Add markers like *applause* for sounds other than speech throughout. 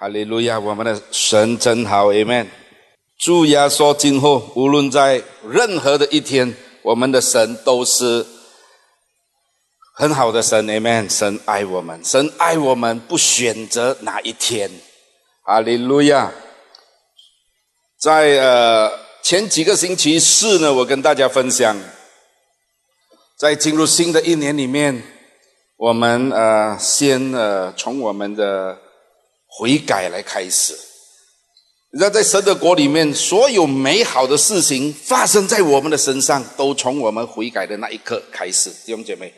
哈利路亚！我们的神真好，Amen。主耶稣今后无论在任何的一天，我们的神都是很好的神，Amen。神爱我们，神爱我们，不选择哪一天，哈利路亚。在呃前几个星期四呢，我跟大家分享，在进入新的一年里面，我们呃先呃从我们的悔改来开始。你知道，在神的国里面，所有美好的事情发生在我们的身上，都从我们悔改的那一刻开始，弟兄姐妹。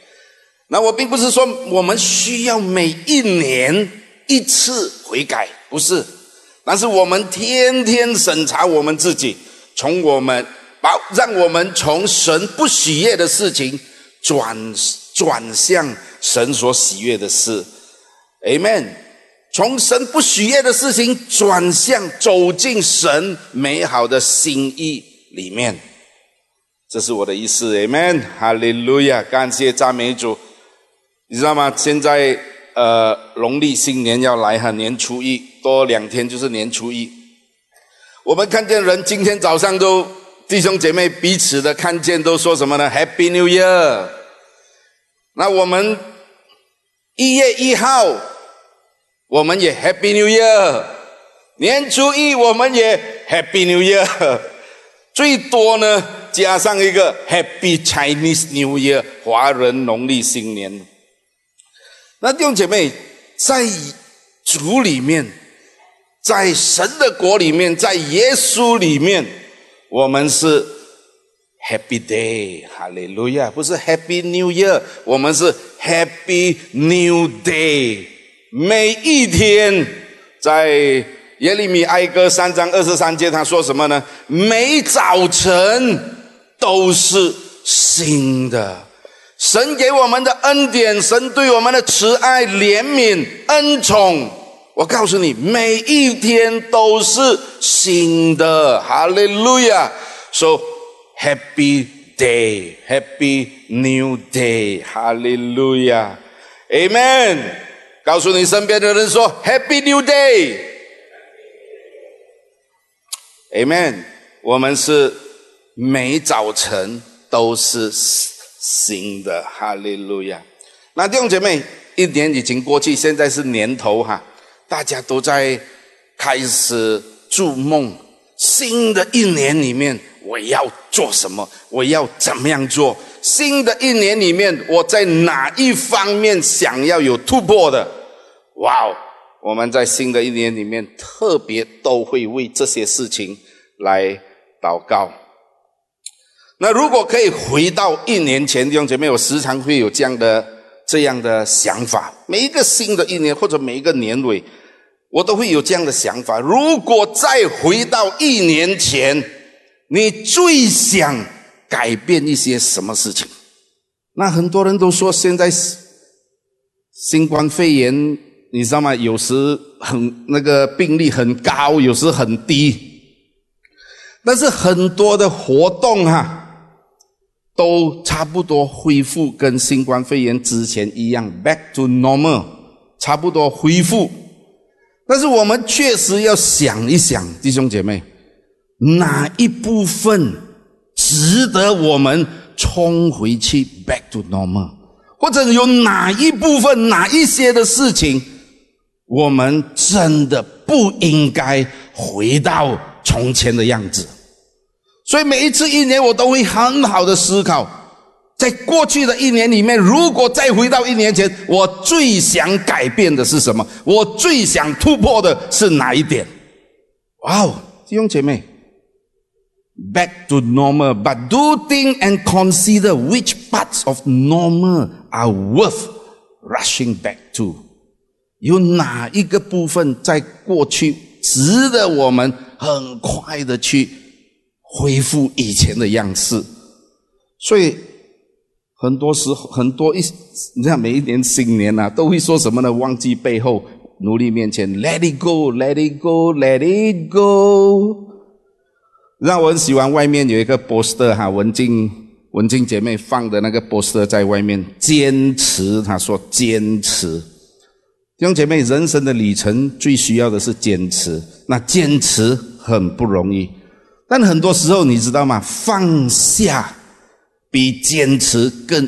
那我并不是说我们需要每一年一次悔改，不是。但是我们天天审查我们自己，从我们把让我们从神不喜悦的事情转转向神所喜悦的事，Amen。从神不喜悦的事情转向走进神美好的心意里面，这是我的意思，Amen。哈利路亚，感谢赞美主。你知道吗？现在。呃，农历新年要来哈，年初一多两天就是年初一。我们看见人今天早上都弟兄姐妹彼此的看见都说什么呢？Happy New Year。那我们一月一号我们也 Happy New Year，年初一我们也 Happy New Year，最多呢加上一个 Happy Chinese New Year，华人农历新年。那弟兄姐妹，在主里面，在神的国里面，在耶稣里面，我们是 Happy Day，哈利路亚，不是 Happy New Year，我们是 Happy New Day。每一天，在耶利米哀歌三章二十三节，他说什么呢？每早晨都是新的。神给我们的恩典，神对我们的慈爱、怜悯、恩宠，我告诉你，每一天都是新的。哈利路亚！So happy day, happy new day. 哈利路亚，Amen。告诉你身边的人说，Happy New Day。Amen。我们是每早晨都是。新的哈利路亚！那弟兄姐妹，一年已经过去，现在是年头哈，大家都在开始筑梦。新的一年里面，我要做什么？我要怎么样做？新的一年里面，我在哪一方面想要有突破的？哇哦！我们在新的一年里面，特别都会为这些事情来祷告。那如果可以回到一年前，弟兄姐妹，我时常会有这样的这样的想法。每一个新的一年或者每一个年尾，我都会有这样的想法。如果再回到一年前，你最想改变一些什么事情？那很多人都说，现在新冠肺炎，你知道吗？有时很那个病例很高，有时很低，但是很多的活动哈。都差不多恢复，跟新冠肺炎之前一样，back to normal，差不多恢复。但是我们确实要想一想，弟兄姐妹，哪一部分值得我们冲回去 back to normal，或者有哪一部分、哪一些的事情，我们真的不应该回到从前的样子。所以每一次一年，我都会很好的思考，在过去的一年里面，如果再回到一年前，我最想改变的是什么？我最想突破的是哪一点？哇哦，弟兄姐妹，back to normal，but do think and consider which parts of normal are worth rushing back to。有哪一个部分在过去值得我们很快的去？恢复以前的样式，所以很多时候很多一，你看每一年新年呐，都会说什么呢？忘记背后，努力面前，Let it go，Let it go，Let it go。让我很喜欢外面有一个 poster 哈，文静文静姐妹放的那个 poster 在外面，坚持，她说坚持。弟兄姐妹，人生的旅程最需要的是坚持，那坚持很不容易，但很多时候你知道吗？放下比坚持更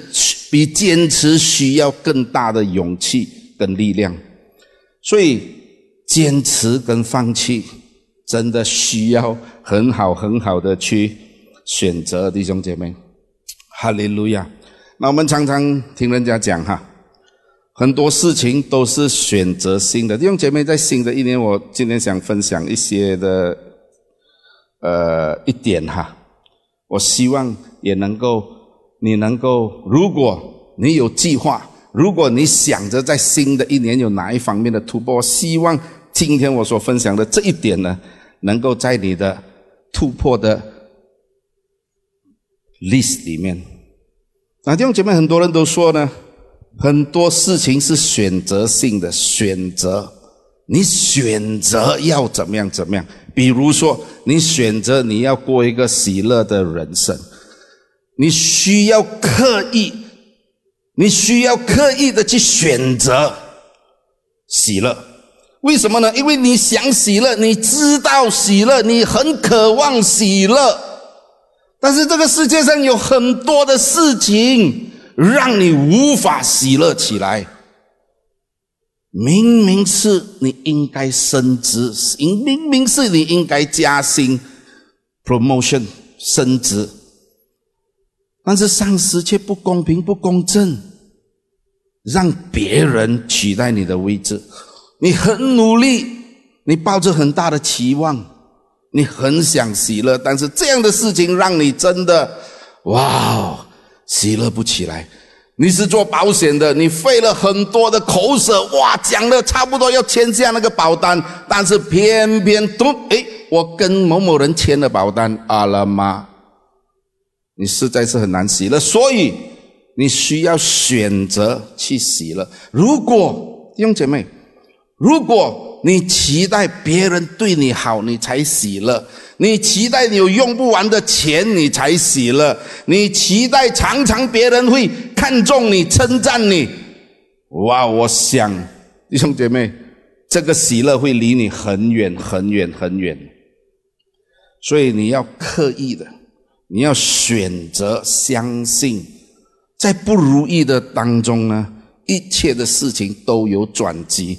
比坚持需要更大的勇气跟力量，所以坚持跟放弃真的需要很好很好的去选择，弟兄姐妹，哈利路亚。那我们常常听人家讲哈。很多事情都是选择性的，弟兄姐妹，在新的一年，我今天想分享一些的，呃，一点哈。我希望也能够，你能够，如果你有计划，如果你想着在新的一年有哪一方面的突破，希望今天我所分享的这一点呢，能够在你的突破的 list 里面。那弟兄姐妹，很多人都说呢。很多事情是选择性的，选择你选择要怎么样怎么样。比如说，你选择你要过一个喜乐的人生，你需要刻意，你需要刻意的去选择喜乐。为什么呢？因为你想喜乐，你知道喜乐，你很渴望喜乐。但是这个世界上有很多的事情。让你无法喜乐起来。明明是你应该升职，明明是你应该加薪，promotion 升职，但是上司却不公平、不公正，让别人取代你的位置。你很努力，你抱着很大的期望，你很想喜乐，但是这样的事情让你真的，哇！喜乐不起来，你是做保险的，你费了很多的口舌，哇，讲的差不多要签下那个保单，但是偏偏都，哎，我跟某某人签了保单，阿拉妈，你实在是很难喜乐，所以你需要选择去喜乐。如果弟兄姐妹，如果你期待别人对你好，你才喜乐。你期待你有用不完的钱，你才喜乐；你期待常常别人会看重你、称赞你。哇！我想弟兄姐妹，这个喜乐会离你很远、很远、很远。所以你要刻意的，你要选择相信，在不如意的当中呢，一切的事情都有转机。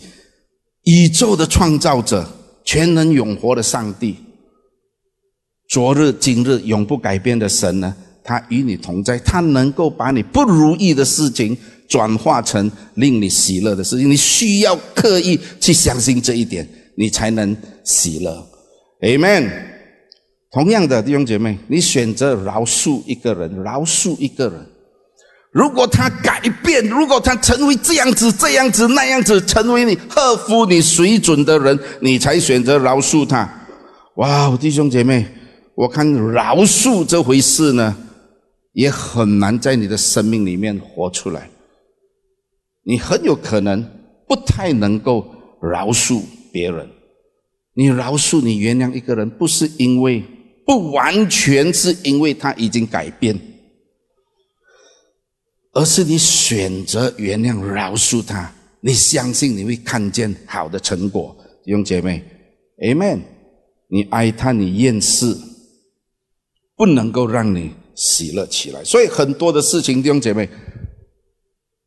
宇宙的创造者，全能永活的上帝。昨日、今日永不改变的神呢？他与你同在，他能够把你不如意的事情转化成令你喜乐的事情。你需要刻意去相信这一点，你才能喜乐。Amen。同样的弟兄姐妹，你选择饶恕一个人，饶恕一个人，如果他改变，如果他成为这样子、这样子、那样子，成为你合乎你水准的人，你才选择饶恕他。哇，弟兄姐妹！我看饶恕这回事呢，也很难在你的生命里面活出来。你很有可能不太能够饶恕别人。你饶恕、你原谅一个人，不是因为不完全是因为他已经改变，而是你选择原谅、饶恕他。你相信你会看见好的成果，弟兄姐妹，Amen。你哀叹、你厌世。不能够让你喜乐起来，所以很多的事情，弟兄姐妹，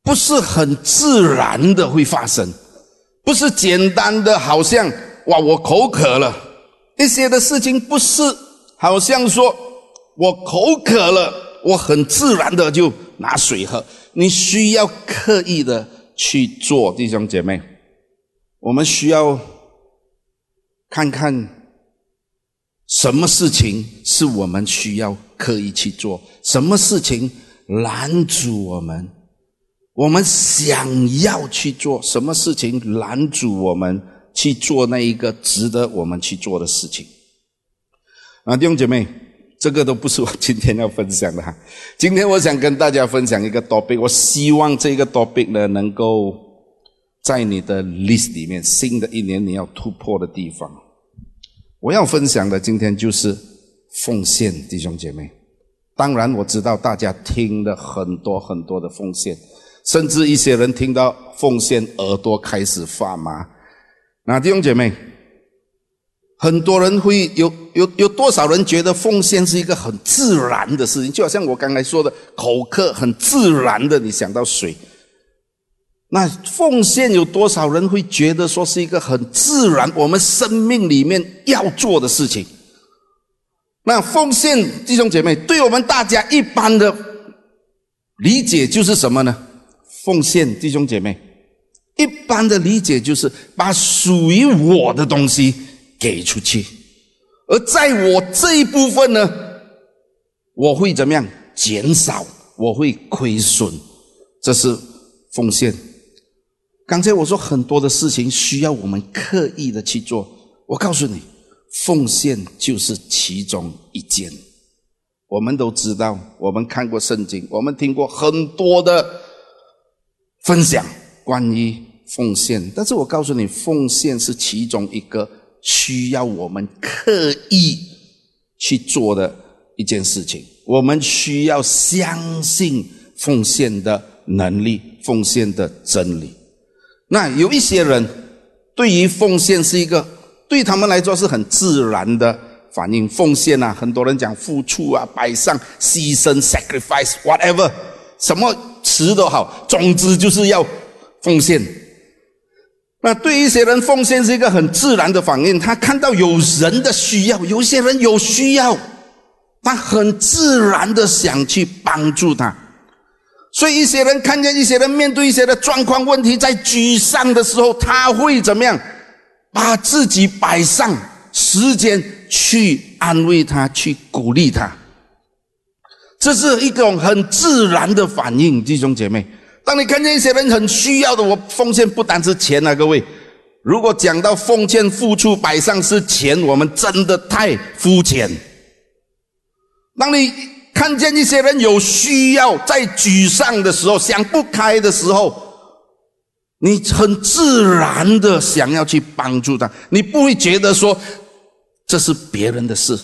不是很自然的会发生，不是简单的，好像哇，我口渴了，一些的事情不是好像说我口渴了，我很自然的就拿水喝，你需要刻意的去做，弟兄姐妹，我们需要看看。什么事情是我们需要刻意去做？什么事情拦阻我们？我们想要去做什么事情拦阻我们去做那一个值得我们去做的事情？啊，弟兄姐妹，这个都不是我今天要分享的哈。*laughs* 今天我想跟大家分享一个 topic，我希望这个 topic 呢，能够在你的 list 里面，新的一年你要突破的地方。我要分享的今天就是奉献，弟兄姐妹。当然我知道大家听了很多很多的奉献，甚至一些人听到奉献，耳朵开始发麻。那弟兄姐妹，很多人会有有有多少人觉得奉献是一个很自然的事情？就好像我刚才说的，口渴很自然的，你想到水。那奉献有多少人会觉得说是一个很自然，我们生命里面要做的事情？那奉献，弟兄姐妹，对我们大家一般的理解就是什么呢？奉献，弟兄姐妹，一般的理解就是把属于我的东西给出去，而在我这一部分呢，我会怎么样？减少，我会亏损，这是奉献。刚才我说很多的事情需要我们刻意的去做，我告诉你，奉献就是其中一件。我们都知道，我们看过圣经，我们听过很多的分享关于奉献，但是我告诉你，奉献是其中一个需要我们刻意去做的一件事情。我们需要相信奉献的能力，奉献的真理。那有一些人对于奉献是一个对他们来说是很自然的反应。奉献啊，很多人讲付出啊、摆上、牺牲、sacrifice，whatever，什么词都好，总之就是要奉献。那对一些人，奉献是一个很自然的反应。他看到有人的需要，有些人有需要，他很自然的想去帮助他。所以一些人看见一些人面对一些的状况问题，在沮丧的时候，他会怎么样？把自己摆上时间去安慰他，去鼓励他。这是一种很自然的反应，弟兄姐妹。当你看见一些人很需要的，我奉献不单是钱啊，各位。如果讲到奉献、付出、摆上是钱，我们真的太肤浅。当你。看见一些人有需要，在沮丧的时候、想不开的时候，你很自然的想要去帮助他，你不会觉得说这是别人的事，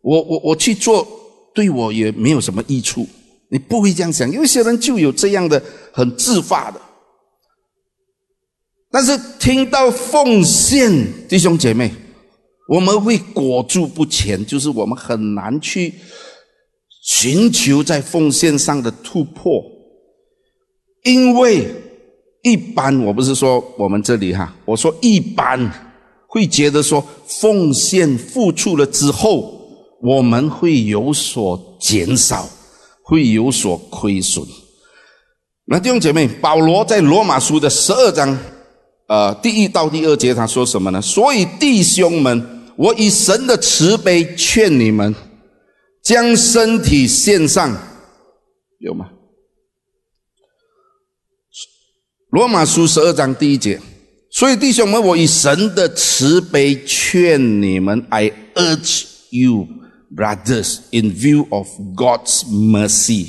我我我去做对我也没有什么益处，你不会这样想。有些人就有这样的很自发的，但是听到奉献，弟兄姐妹，我们会裹住不前，就是我们很难去。寻求在奉献上的突破，因为一般我不是说我们这里哈，我说一般会觉得说奉献付出了之后，我们会有所减少，会有所亏损。那弟兄姐妹，保罗在罗马书的十二章，呃，第一到第二节他说什么呢？所以弟兄们，我以神的慈悲劝你们。将身体献上，有吗？罗马书十二章第一节，所以弟兄们，我以神的慈悲劝你们，I urge you, brothers, in view of God's mercy，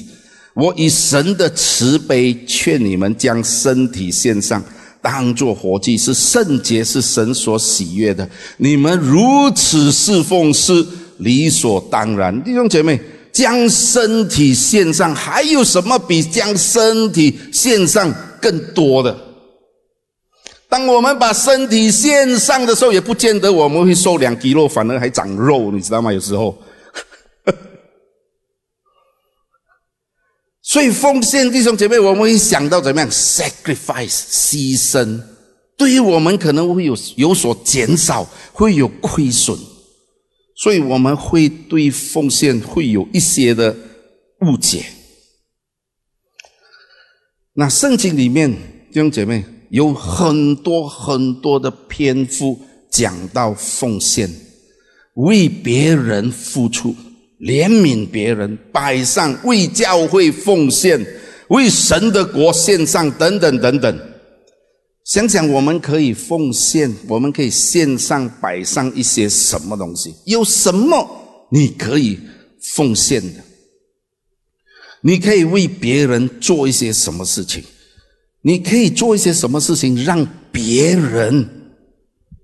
我以神的慈悲劝你们，将身体献上，当作活祭，是圣洁，是神所喜悦的。你们如此侍奉是。理所当然，弟兄姐妹，将身体献上，还有什么比将身体献上更多的？当我们把身体献上的时候，也不见得我们会瘦两斤肉，反而还长肉，你知道吗？有时候，所以奉献，弟兄姐妹，我们会想到怎么样？sacrifice，牺牲，对于我们可能会有有所减少，会有亏损。所以我们会对奉献会有一些的误解。那圣经里面弟兄姐妹有很多很多的篇幅讲到奉献，为别人付出，怜悯别人，摆上为教会奉献，为神的国献上，等等等等。想想，我们可以奉献，我们可以献上、摆上一些什么东西？有什么你可以奉献的？你可以为别人做一些什么事情？你可以做一些什么事情，让别人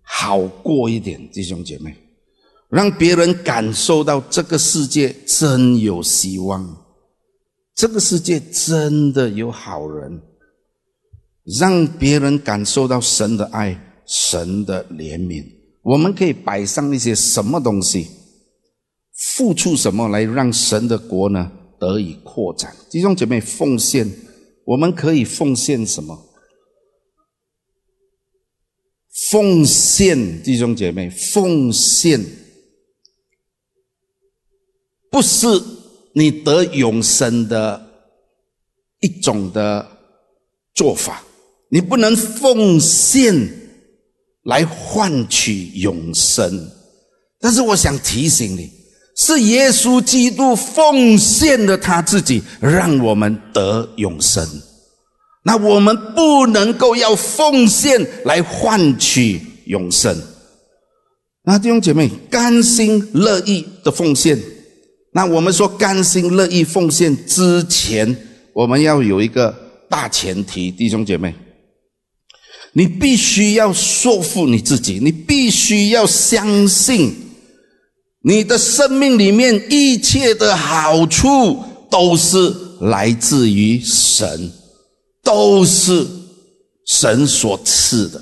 好过一点，弟兄姐妹，让别人感受到这个世界真有希望，这个世界真的有好人。让别人感受到神的爱、神的怜悯。我们可以摆上一些什么东西，付出什么来让神的国呢得以扩展？弟兄姐妹，奉献，我们可以奉献什么？奉献，弟兄姐妹，奉献不是你得永生的一种的做法，你不能奉献来换取永生。但是我想提醒你，是耶稣基督奉献了他自己，让我们得永生。那我们不能够要奉献来换取永生。那弟兄姐妹，甘心乐意的奉献。那我们说甘心乐意奉献之前，我们要有一个大前提，弟兄姐妹，你必须要说服你自己，你必须要相信，你的生命里面一切的好处都是来自于神。都是神所赐的，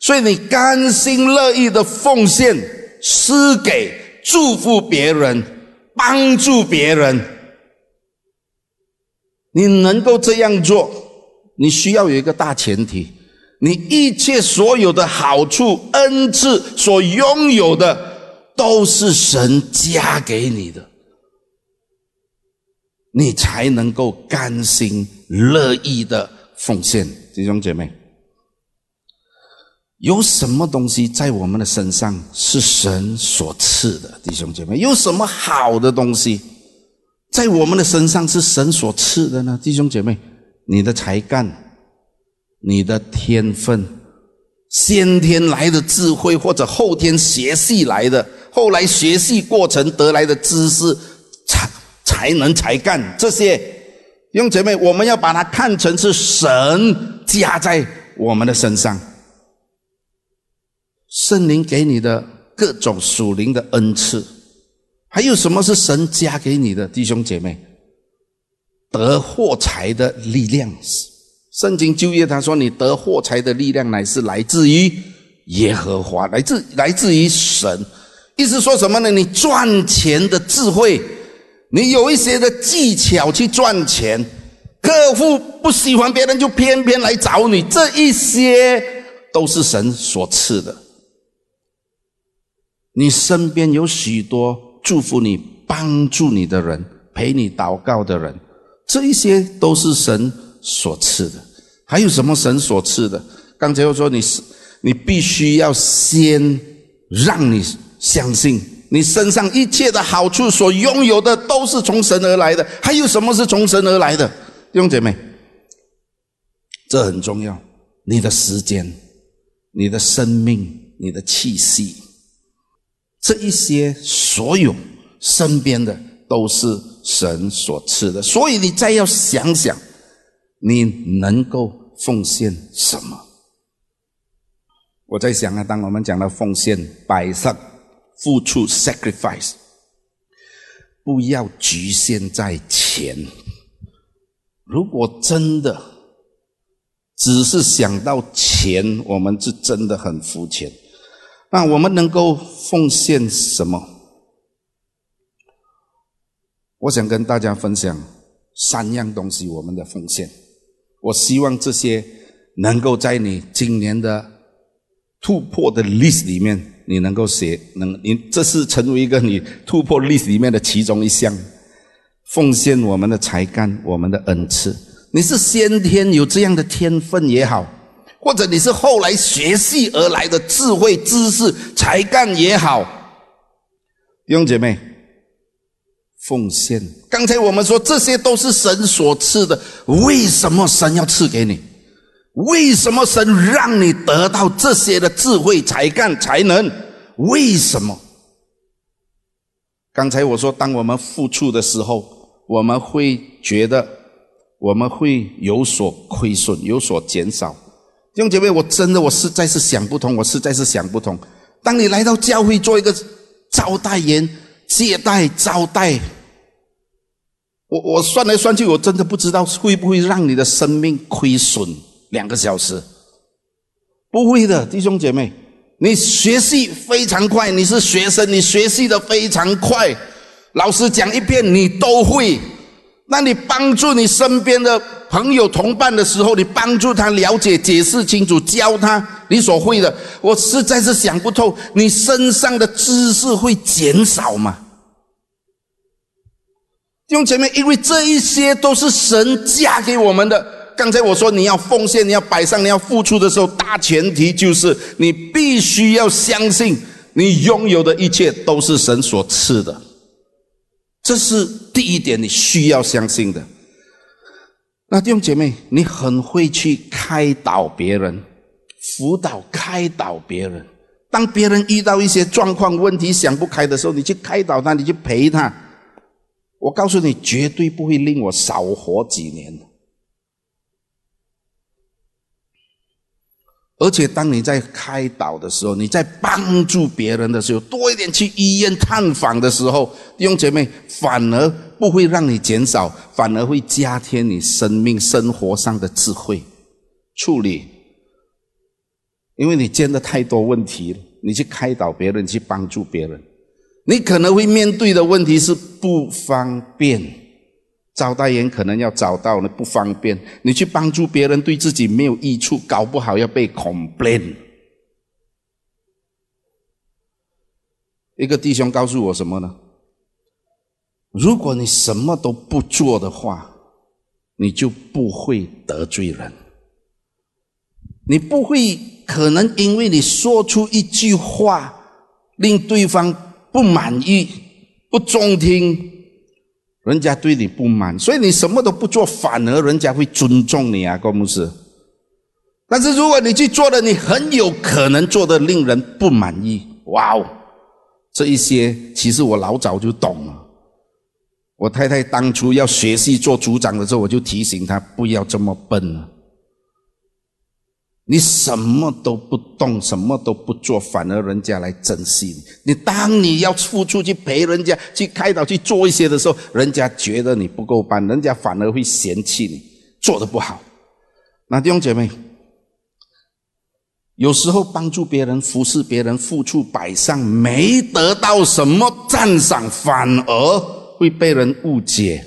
所以你甘心乐意的奉献、施给、祝福别人、帮助别人，你能够这样做，你需要有一个大前提：你一切所有的好处、恩赐所拥有的，都是神加给你的，你才能够甘心乐意的。奉献，弟兄姐妹，有什么东西在我们的身上是神所赐的？弟兄姐妹，有什么好的东西在我们的身上是神所赐的呢？弟兄姐妹，你的才干、你的天分、先天来的智慧，或者后天学习来的，后来学习过程得来的知识、才才能、才干这些。弟兄姐妹，我们要把它看成是神加在我们的身上，圣灵给你的各种属灵的恩赐，还有什么是神加给你的？弟兄姐妹，得货财的力量，圣经就业他说：“你得货财的力量乃是来自于耶和华，来自来自于神。”意思说什么呢？你赚钱的智慧。你有一些的技巧去赚钱，客户不喜欢别人就偏偏来找你，这一些都是神所赐的。你身边有许多祝福你、帮助你的人，陪你祷告的人，这一些都是神所赐的。还有什么神所赐的？刚才我说你是，你必须要先让你相信。你身上一切的好处所拥有的都是从神而来的，还有什么是从神而来的？弟兄姐妹，这很重要。你的时间、你的生命、你的气息，这一些所有身边的都是神所赐的。所以你再要想想，你能够奉献什么？我在想啊，当我们讲到奉献、摆上。付出 sacrifice，不要局限在钱。如果真的只是想到钱，我们是真的很肤浅。那我们能够奉献什么？我想跟大家分享三样东西，我们的奉献。我希望这些能够在你今年的突破的 list 里面。你能够写，能你这是成为一个你突破历史里面的其中一项，奉献我们的才干，我们的恩赐。你是先天有这样的天分也好，或者你是后来学习而来的智慧、知识、才干也好，弟兄姐妹，奉献。刚才我们说这些都是神所赐的，为什么神要赐给你？为什么神让你得到这些的智慧、才干、才能？为什么？刚才我说，当我们付出的时候，我们会觉得我们会有所亏损、有所减少。弟兄姐妹，我真的我实在是想不通，我实在是想不通。当你来到教会做一个招待员、接待、招待，我我算来算去，我真的不知道会不会让你的生命亏损。两个小时？不会的，弟兄姐妹，你学习非常快，你是学生，你学习的非常快，老师讲一遍你都会。那你帮助你身边的朋友同伴的时候，你帮助他了解、解释清楚、教他你所会的，我实在是想不透，你身上的知识会减少吗？用前面，因为这一些都是神加给我们的。刚才我说你要奉献、你要摆上、你要付出的时候，大前提就是你必须要相信，你拥有的一切都是神所赐的。这是第一点，你需要相信的。那弟兄姐妹，你很会去开导别人、辅导、开导别人。当别人遇到一些状况、问题想不开的时候，你去开导他，你去陪他。我告诉你，绝对不会令我少活几年的。而且，当你在开导的时候，你在帮助别人的时候，多一点去医院探访的时候，弟兄姐妹，反而不会让你减少，反而会加添你生命生活上的智慧处理。因为你见的太多问题了，你去开导别人，去帮助别人，你可能会面对的问题是不方便。招待员可能要找到呢不方便，你去帮助别人对自己没有益处，搞不好要被 complain。一个弟兄告诉我什么呢？如果你什么都不做的话，你就不会得罪人，你不会可能因为你说出一句话令对方不满意、不中听。人家对你不满，所以你什么都不做，反而人家会尊重你啊，郭牧师。但是如果你去做了，你很有可能做的令人不满意。哇哦，这一些其实我老早就懂了。我太太当初要学习做组长的时候，我就提醒她不要这么笨了。你什么都不动，什么都不做，反而人家来珍惜你。你当你要付出去陪人家、去开导、去做一些的时候，人家觉得你不够班，人家反而会嫌弃你做的不好。那弟兄姐妹，有时候帮助别人、服侍别人、付出摆上，没得到什么赞赏，反而会被人误解。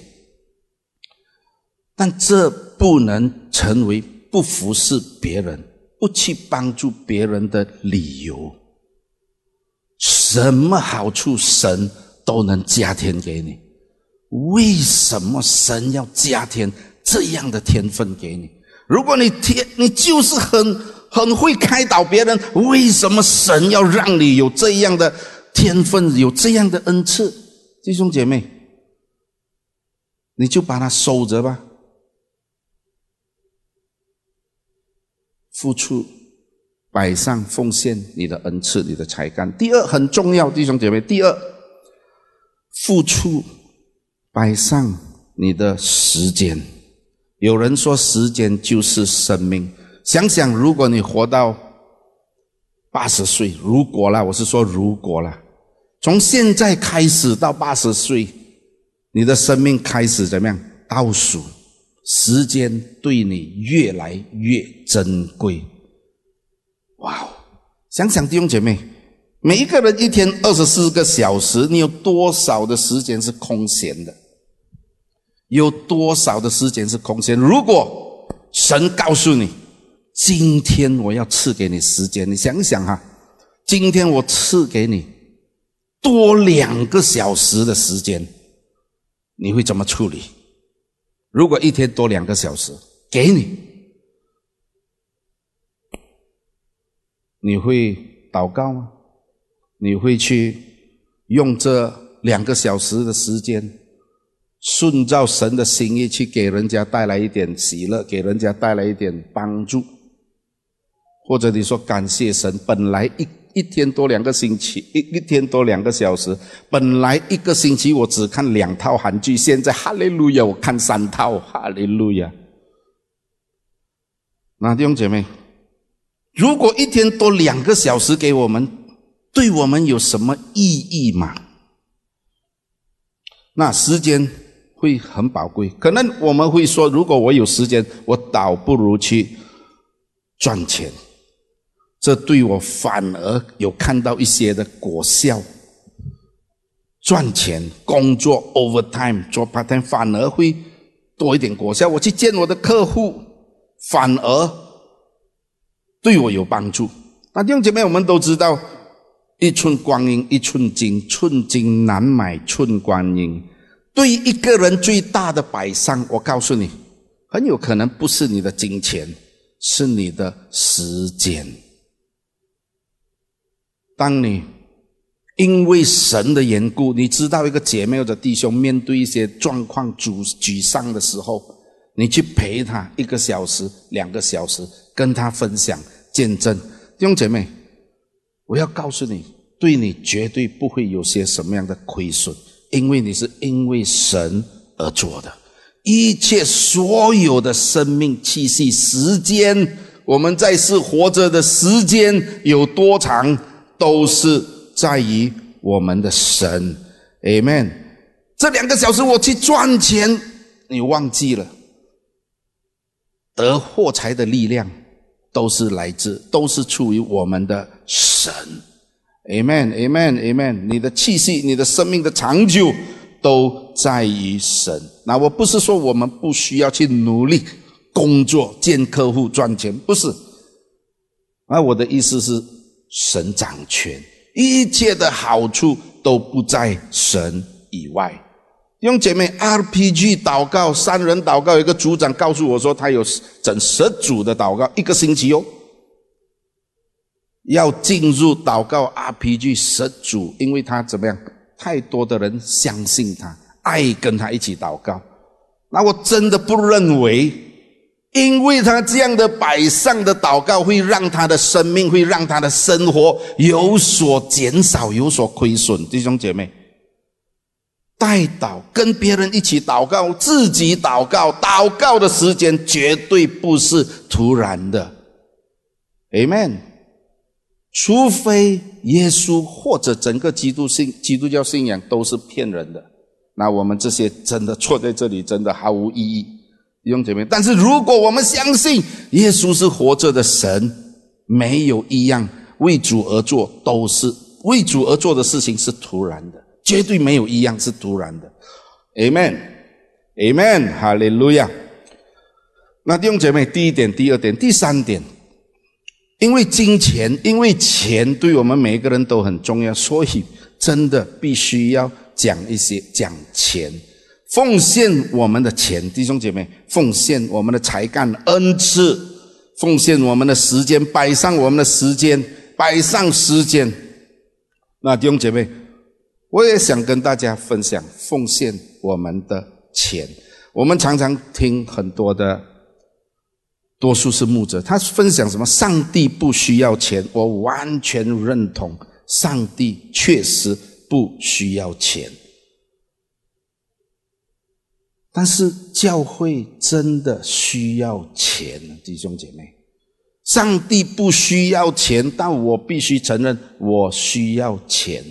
但这不能成为不服侍别人。不去帮助别人的理由，什么好处神都能加添给你？为什么神要加添这样的天分给你？如果你天你就是很很会开导别人，为什么神要让你有这样的天分，有这样的恩赐？弟兄姐妹，你就把它收着吧。付出、摆上、奉献你的恩赐、你的才干。第二很重要，弟兄姐妹。第二，付出、摆上你的时间。有人说，时间就是生命。想想，如果你活到八十岁，如果啦，我是说如果啦，从现在开始到八十岁，你的生命开始怎么样倒数？时间对你越来越珍贵，哇哦！想想弟兄姐妹，每一个人一天二十四个小时，你有多少的时间是空闲的？有多少的时间是空闲？如果神告诉你，今天我要赐给你时间，你想想哈，今天我赐给你多两个小时的时间，你会怎么处理？如果一天多两个小时给你，你会祷告吗？你会去用这两个小时的时间，顺照神的心意去给人家带来一点喜乐，给人家带来一点帮助，或者你说感谢神，本来一。一天多两个星期，一一天多两个小时。本来一个星期我只看两套韩剧，现在哈利路亚，我看三套哈利路亚。那弟兄姐妹，如果一天多两个小时给我们，对我们有什么意义吗？那时间会很宝贵。可能我们会说，如果我有时间，我倒不如去赚钱，这对我反而有看到一些的果效。赚钱、工作、overtime、做 part time，反而会多一点果效。我去见我的客户，反而对我有帮助。那弟兄姐妹，我们都知道，一寸光阴一寸金，寸金难买寸光阴。对一个人最大的摆上，我告诉你，很有可能不是你的金钱，是你的时间。当你因为神的缘故，你知道一个姐妹或者弟兄面对一些状况沮沮丧的时候，你去陪他一个小时、两个小时，跟他分享见证。弟兄姐妹，我要告诉你，对你绝对不会有些什么样的亏损。因为你是因为神而做的，一切所有的生命气息、时间，我们在世活着的时间有多长，都是在于我们的神。Amen。这两个小时我去赚钱，你忘记了，得货财的力量都是来自，都是出于我们的神。Amen，Amen，Amen。你的气息，你的生命的长久，都在于神。那我不是说我们不需要去努力工作、见客户、赚钱，不是。那我的意思是，神掌权，一切的好处都不在神以外。弟兄姐妹，RPG 祷告，三人祷告，一个组长告诉我说，他有整十组的祷告，一个星期哦。要进入祷告 RPG 十组，因为他怎么样？太多的人相信他，爱跟他一起祷告。那我真的不认为，因为他这样的摆上的祷告，会让他的生命，会让他的生活有所减少，有所亏损。弟兄姐妹，带祷跟别人一起祷告，自己祷告，祷告的时间绝对不是突然的。Amen。除非耶稣或者整个基督信基督教信仰都是骗人的，那我们这些真的错在这里，真的毫无意义，弟兄姐妹。但是如果我们相信耶稣是活着的神，没有一样为主而做都是为主而做的事情是突然的，绝对没有一样是突然的。Amen，Amen，哈利路亚。那弟兄姐妹，第一点、第二点、第三点。因为金钱，因为钱对我们每一个人都很重要，所以真的必须要讲一些讲钱，奉献我们的钱，弟兄姐妹，奉献我们的才干恩赐，奉献我们的时间，摆上我们的时间，摆上时间。那弟兄姐妹，我也想跟大家分享奉献我们的钱。我们常常听很多的。多数是牧者，他分享什么？上帝不需要钱，我完全认同。上帝确实不需要钱，但是教会真的需要钱，弟兄姐妹。上帝不需要钱，但我必须承认，我需要钱。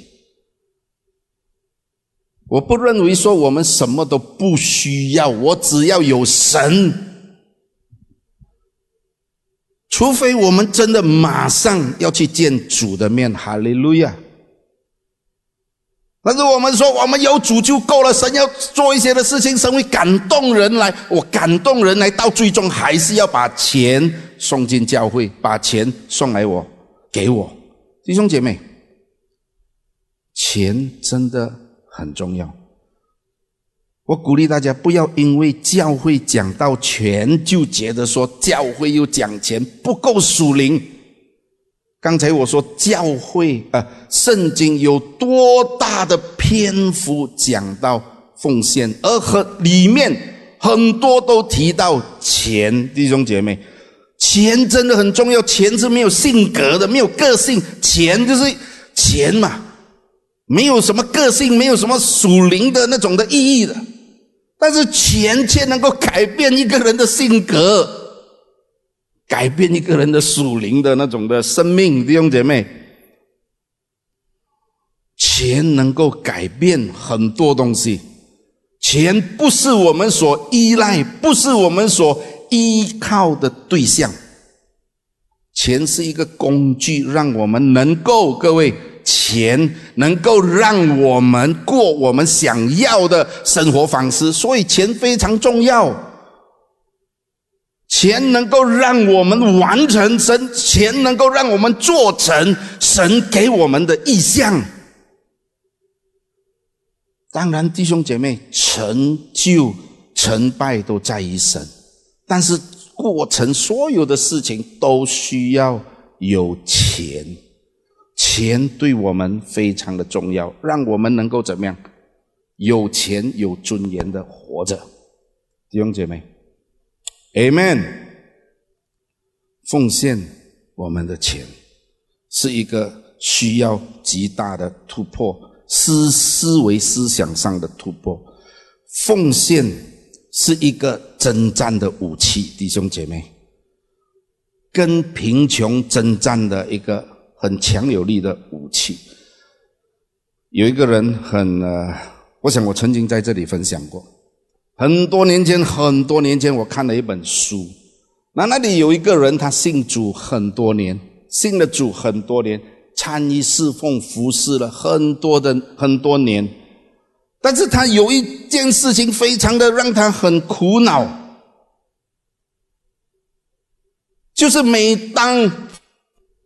我不认为说我们什么都不需要，我只要有神。除非我们真的马上要去见主的面，哈利路亚。但是我们说，我们有主就够了。神要做一些的事情，神会感动人来，我感动人来，到最终还是要把钱送进教会，把钱送来我，给我弟兄姐妹，钱真的很重要。我鼓励大家不要因为教会讲到钱就觉得说教会又讲钱不够属灵。刚才我说教会啊，圣经有多大的篇幅讲到奉献，而和里面很多都提到钱，弟兄姐妹，钱真的很重要。钱是没有性格的，没有个性，钱就是钱嘛，没有什么个性，没有什么属灵的那种的意义的。但是钱却能够改变一个人的性格，改变一个人的属灵的那种的生命，弟兄姐妹，钱能够改变很多东西。钱不是我们所依赖，不是我们所依靠的对象。钱是一个工具，让我们能够各位，钱能够让我们过我们想要的生活方式，所以钱非常重要。钱能够让我们完成神，钱能够让我们做成神给我们的意向。当然，弟兄姐妹，成就、成败都在于神，但是过程所有的事情都需要有钱。钱对我们非常的重要，让我们能够怎么样？有钱、有尊严的活着，弟兄姐妹。Amen。奉献我们的钱是一个需要极大的突破，思思维思想上的突破。奉献是一个征战的武器，弟兄姐妹，跟贫穷征战的一个很强有力的武器。有一个人很呃，我想我曾经在这里分享过。很多年前，很多年前，我看了一本书。那那里有一个人，他信主很多年，信了主很多年，参与侍奉、服侍了很多的很多年。但是他有一件事情，非常的让他很苦恼，就是每当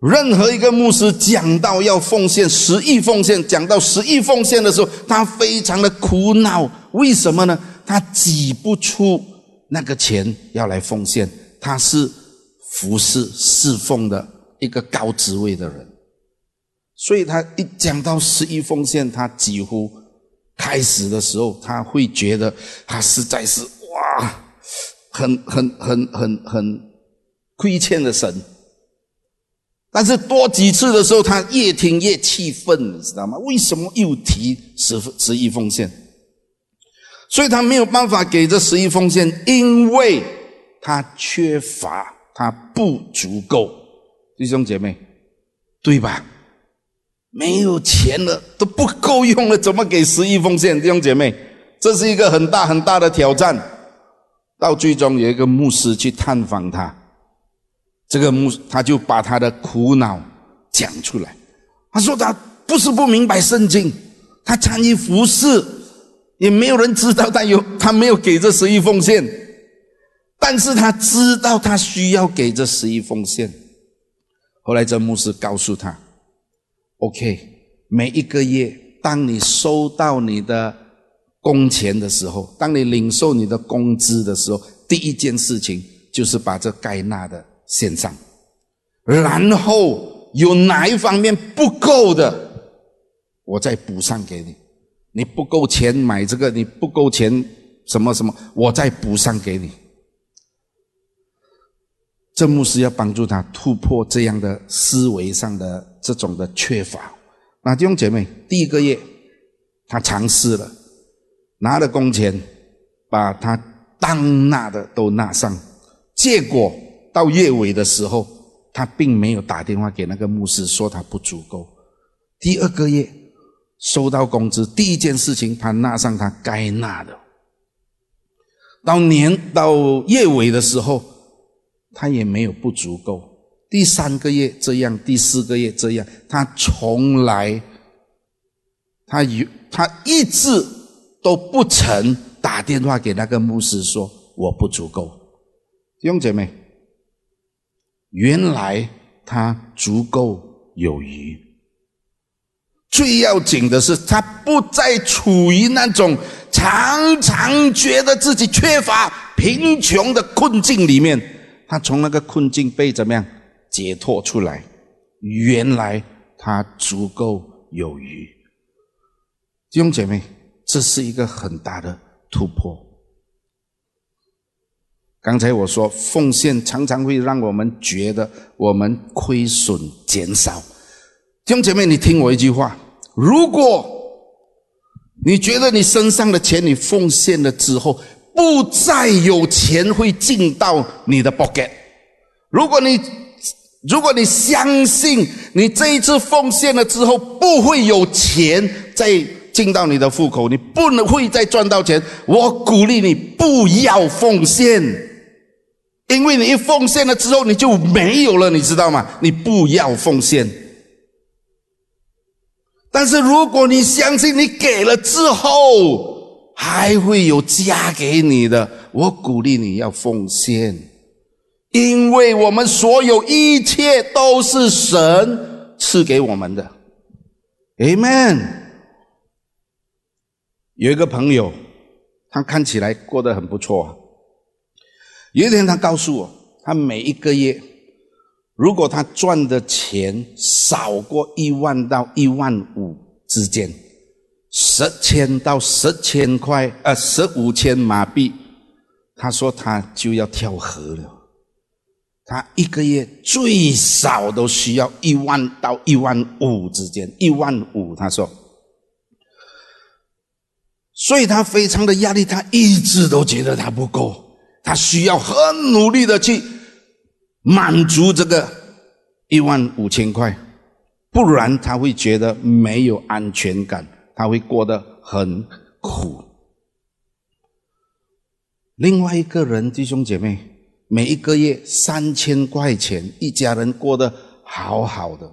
任何一个牧师讲到要奉献十亿奉献，讲到十亿奉献的时候，他非常的苦恼。为什么呢？他挤不出那个钱要来奉献，他是服侍侍奉的一个高职位的人，所以他一讲到十亿奉献，他几乎开始的时候他会觉得他实在是哇，很很很很很亏欠的神。但是多几次的时候，他越听越气愤，你知道吗？为什么又提十十亿奉献？所以他没有办法给这十亿奉献，因为他缺乏，他不足够。弟兄姐妹，对吧？没有钱了，都不够用了，怎么给十亿奉献？弟兄姐妹，这是一个很大很大的挑战。到最终，有一个牧师去探访他，这个牧他就把他的苦恼讲出来。他说他不是不明白圣经，他参与服侍。也没有人知道他有，他没有给这十一奉献，但是他知道他需要给这十一奉献。后来这牧师告诉他：“OK，每一个月，当你收到你的工钱的时候，当你领受你的工资的时候，第一件事情就是把这该纳的献上，然后有哪一方面不够的，我再补上给你。”你不够钱买这个，你不够钱什么什么，我再补上给你。这牧师要帮助他突破这样的思维上的这种的缺乏。那弟兄姐妹，第一个月他尝试了，拿了工钱，把他当纳的都纳上，结果到月尾的时候，他并没有打电话给那个牧师说他不足够。第二个月。收到工资，第一件事情，他纳上他该纳的。到年到月尾的时候，他也没有不足够。第三个月这样，第四个月这样，他从来，他有他一直都不曾打电话给那个牧师说我不足够。弟兄姐妹，原来他足够有余。最要紧的是，他不再处于那种常常觉得自己缺乏、贫穷的困境里面。他从那个困境被怎么样解脱出来？原来他足够有余。弟兄姐妹，这是一个很大的突破。刚才我说，奉献常常会让我们觉得我们亏损减少。弟兄姐妹，你听我一句话。如果你觉得你身上的钱你奉献了之后，不再有钱会进到你的 pocket，如果你如果你相信你这一次奉献了之后不会有钱再进到你的户口，你不能会再赚到钱，我鼓励你不要奉献。因为你一奉献了之后，你就没有了，你知道吗？你不要奉献。但是如果你相信你给了之后，还会有加给你的，我鼓励你要奉献，因为我们所有一切都是神赐给我们的。Amen。有一个朋友，他看起来过得很不错。有一天，他告诉我，他每一个月，如果他赚的钱少过一万到一万五之间，十千到十千块，呃，十五千马币，他说他就要跳河了。他一个月最少都需要一万到一万五之间，一万五，他说。所以他非常的压力，他一直都觉得他不够，他需要很努力的去满足这个一万五千块，不然他会觉得没有安全感，他会过得很苦。另外一个人，弟兄姐妹，每一个月三千块钱，一家人过得好好的。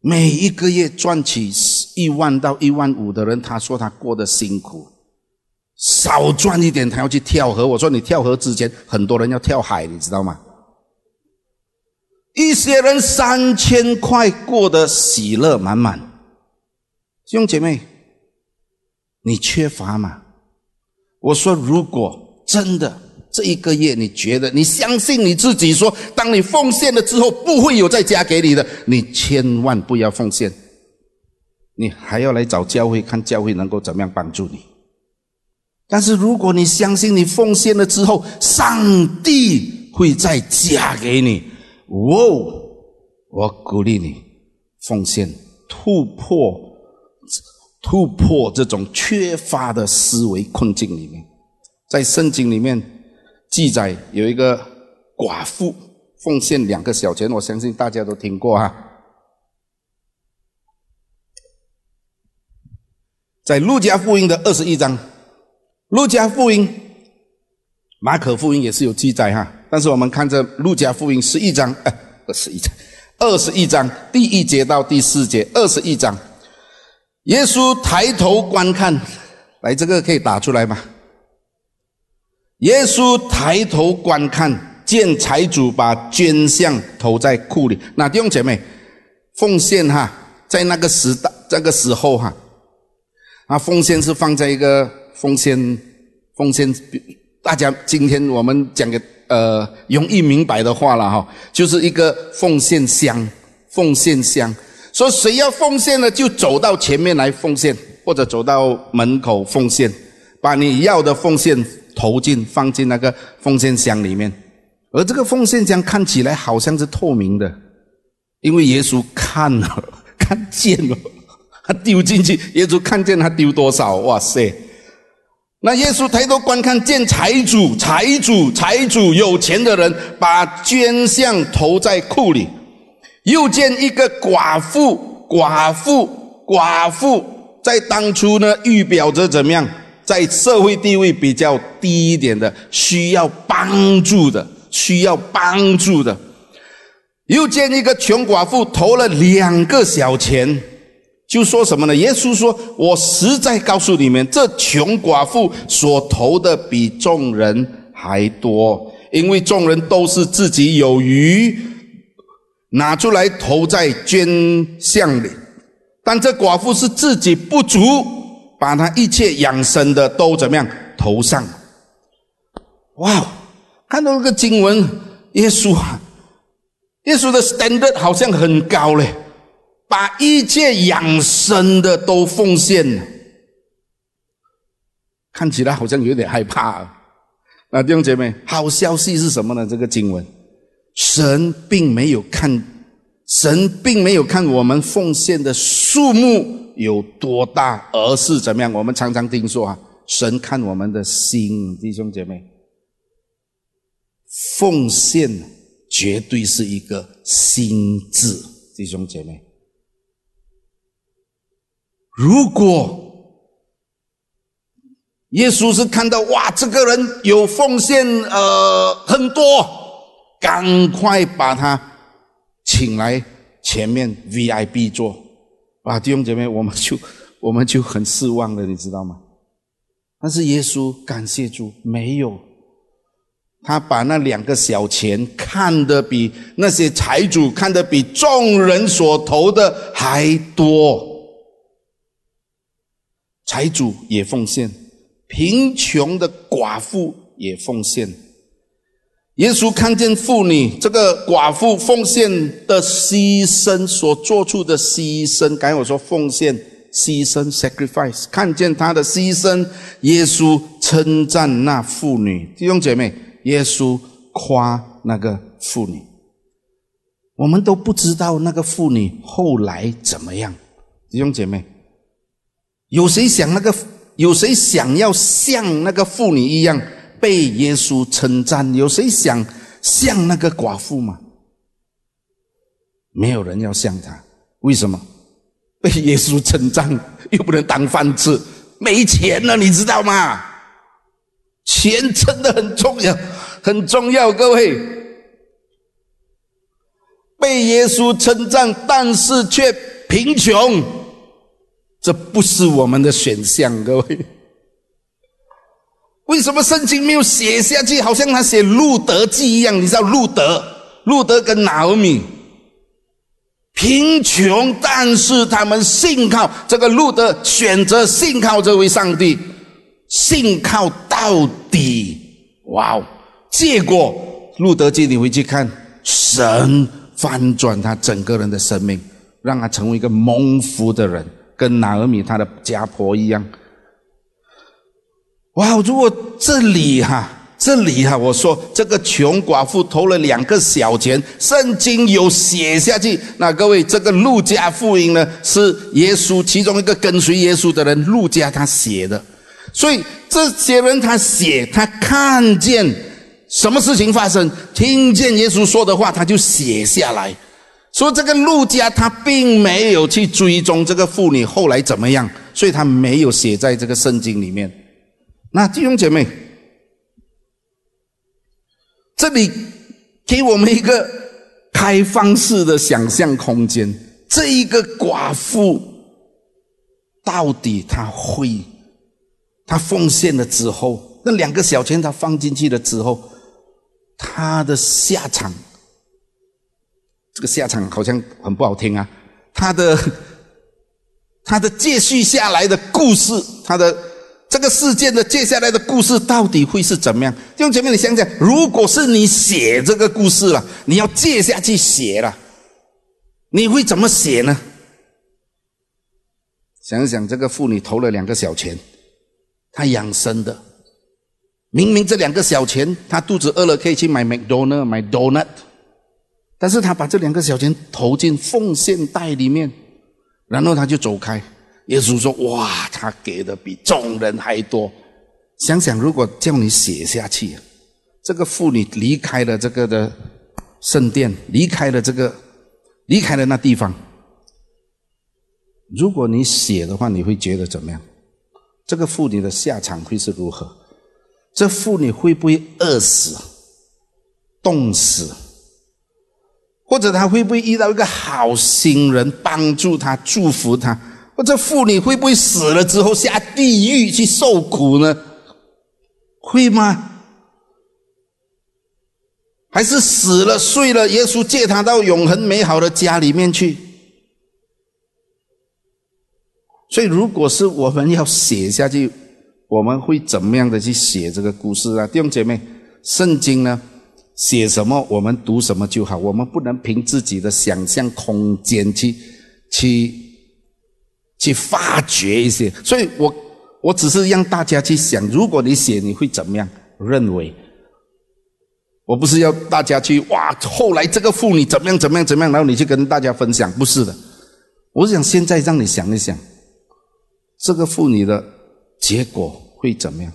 每一个月赚起一万到一万五的人，他说他过得辛苦，少赚一点，他要去跳河。我说你跳河之前，很多人要跳海，你知道吗？一些人三千块过得喜乐满满，弟兄姐妹，你缺乏吗？我说如果真的。这一个月，你觉得你相信你自己说，当你奉献了之后，不会有再加给你的，你千万不要奉献，你还要来找教会，看教会能够怎么样帮助你。但是如果你相信你奉献了之后，上帝会再加给你，哦，我鼓励你奉献，突破突破这种缺乏的思维困境里面，在圣经里面。记载有一个寡妇奉献两个小钱，我相信大家都听过哈。在路加福音的二十一章，路加福音、马可福音也是有记载哈。但是我们看这路加福音十一章，哎，二十一章，二十一章第一节到第四节，二十一章，耶稣抬头观看，来，这个可以打出来吗？耶稣抬头观看，见财主把捐项投在库里。那弟兄姐妹，奉献哈，在那个时代、这个时候哈，啊，奉献是放在一个奉献，奉献。大家今天我们讲个呃容易明白的话了哈，就是一个奉献箱，奉献箱。说谁要奉献呢，就走到前面来奉献，或者走到门口奉献，把你要的奉献。投进放进那个奉献箱里面，而这个奉献箱看起来好像是透明的，因为耶稣看了看见了，他丢进去，耶稣看见他丢多少，哇塞！那耶稣抬头观看，见财主、财主、财主有钱的人把捐项投在库里，又见一个寡妇、寡妇、寡妇，在当初呢，预表着怎么样？在社会地位比较低一点的，需要帮助的，需要帮助的，又见一个穷寡妇投了两个小钱，就说什么呢？耶稣说：“我实在告诉你们，这穷寡妇所投的比众人还多，因为众人都是自己有余，拿出来投在捐项里，但这寡妇是自己不足。”把她一切养生的都怎么样投上？哇！看到那个经文，耶稣，耶稣的 standard 好像很高嘞，把一切养生的都奉献，看起来好像有点害怕啊。那弟兄姐妹，好消息是什么呢？这个经文，神并没有看，神并没有看我们奉献的数目。有多大，而是怎么样？我们常常听说啊，神看我们的心，弟兄姐妹，奉献绝对是一个心智，弟兄姐妹。如果耶稣是看到哇，这个人有奉献，呃，很多，赶快把他请来前面 VIP 座。啊，弟兄姐妹，我们就 *laughs* 我们就很失望了，你知道吗？但是耶稣感谢主，没有，他把那两个小钱看得比那些财主看得比众人所投的还多。财主也奉献，贫穷的寡妇也奉献。耶稣看见妇女这个寡妇奉献的牺牲所做出的牺牲，刚才我说奉献、牺牲 （sacrifice），看见她的牺牲，耶稣称赞那妇女。弟兄姐妹，耶稣夸那个妇女。我们都不知道那个妇女后来怎么样。弟兄姐妹，有谁想那个？有谁想要像那个妇女一样？被耶稣称赞，有谁想像那个寡妇吗？没有人要像他，为什么？被耶稣称赞又不能当饭吃，没钱了，你知道吗？钱真的很重要，很重要，各位。被耶稣称赞，但是却贫穷，这不是我们的选项，各位。*laughs* 为什么圣经没有写下去？好像他写路德记一样，你知道路德、路德跟拿俄米贫穷，但是他们信靠这个路德，选择信靠这位上帝，信靠到底。哇哦！结果路德记你回去看，神翻转他整个人的生命，让他成为一个蒙福的人，跟拿俄米他的家婆一样。哇！如果这里哈，这里哈，我说这个穷寡妇投了两个小钱，圣经有写下去。那各位，这个路加福音呢，是耶稣其中一个跟随耶稣的人，路加他写的。所以这些人他写，他看见什么事情发生，听见耶稣说的话，他就写下来。说这个陆家他并没有去追踪这个妇女后来怎么样，所以他没有写在这个圣经里面。那弟兄姐妹，这里给我们一个开放式的想象空间。这一个寡妇到底她会，她奉献了之后，那两个小钱她放进去了之后，她的下场，这个下场好像很不好听啊。他的 *laughs* 他的接续下来的故事，他的。这个事件的接下来的故事到底会是怎么样？弟兄姐妹，你想想，如果是你写这个故事了，你要接下去写了，你会怎么写呢？想想，这个妇女投了两个小钱，她养生的，明明这两个小钱，她肚子饿了可以去买 McDonald 买 donut，但是他把这两个小钱投进奉献袋里面，然后他就走开。耶稣说：“哇，他给的比众人还多。想想，如果叫你写下去，这个妇女离开了这个的圣殿，离开了这个，离开了那地方。如果你写的话，你会觉得怎么样？这个妇女的下场会是如何？这妇女会不会饿死、冻死？或者他会不会遇到一个好心人帮助他、祝福他？”或者妇女会不会死了之后下地狱去受苦呢？会吗？还是死了睡了，耶稣接他到永恒美好的家里面去？所以，如果是我们要写下去，我们会怎么样的去写这个故事啊？弟兄姐妹，圣经呢，写什么我们读什么就好，我们不能凭自己的想象空间去去。去发掘一些，所以我我只是让大家去想，如果你写，你会怎么样认为？我不是要大家去哇，后来这个妇女怎么样怎么样怎么样，然后你去跟大家分享，不是的。我想现在让你想一想，这个妇女的结果会怎么样？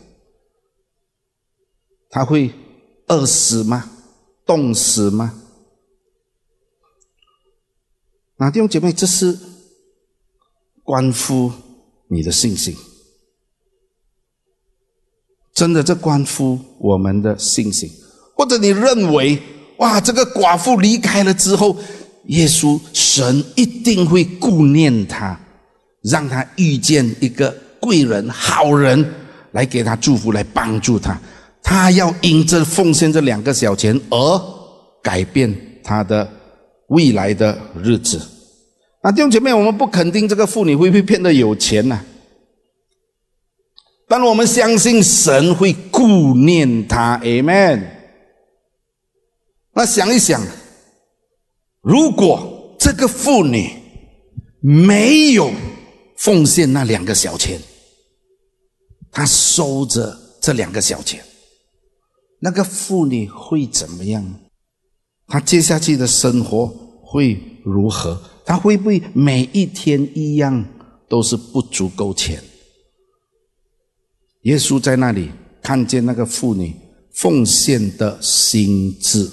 她会饿死吗？冻死吗？那弟兄姐妹，这是。关乎你的信心。真的，这关乎我们的信心。或者你认为，哇，这个寡妇离开了之后，耶稣神一定会顾念他，让他遇见一个贵人、好人来给他祝福，来帮助他。他要因这奉献这两个小钱而改变他的未来的日子。那弟兄姐妹，我们不肯定这个妇女会不会变得有钱呢？但我们相信神会顾念他，Amen。那想一想，如果这个妇女没有奉献那两个小钱，她收着这两个小钱，那个妇女会怎么样？她接下去的生活会如何？她会不会每一天一样都是不足够钱？耶稣在那里看见那个妇女奉献的心智，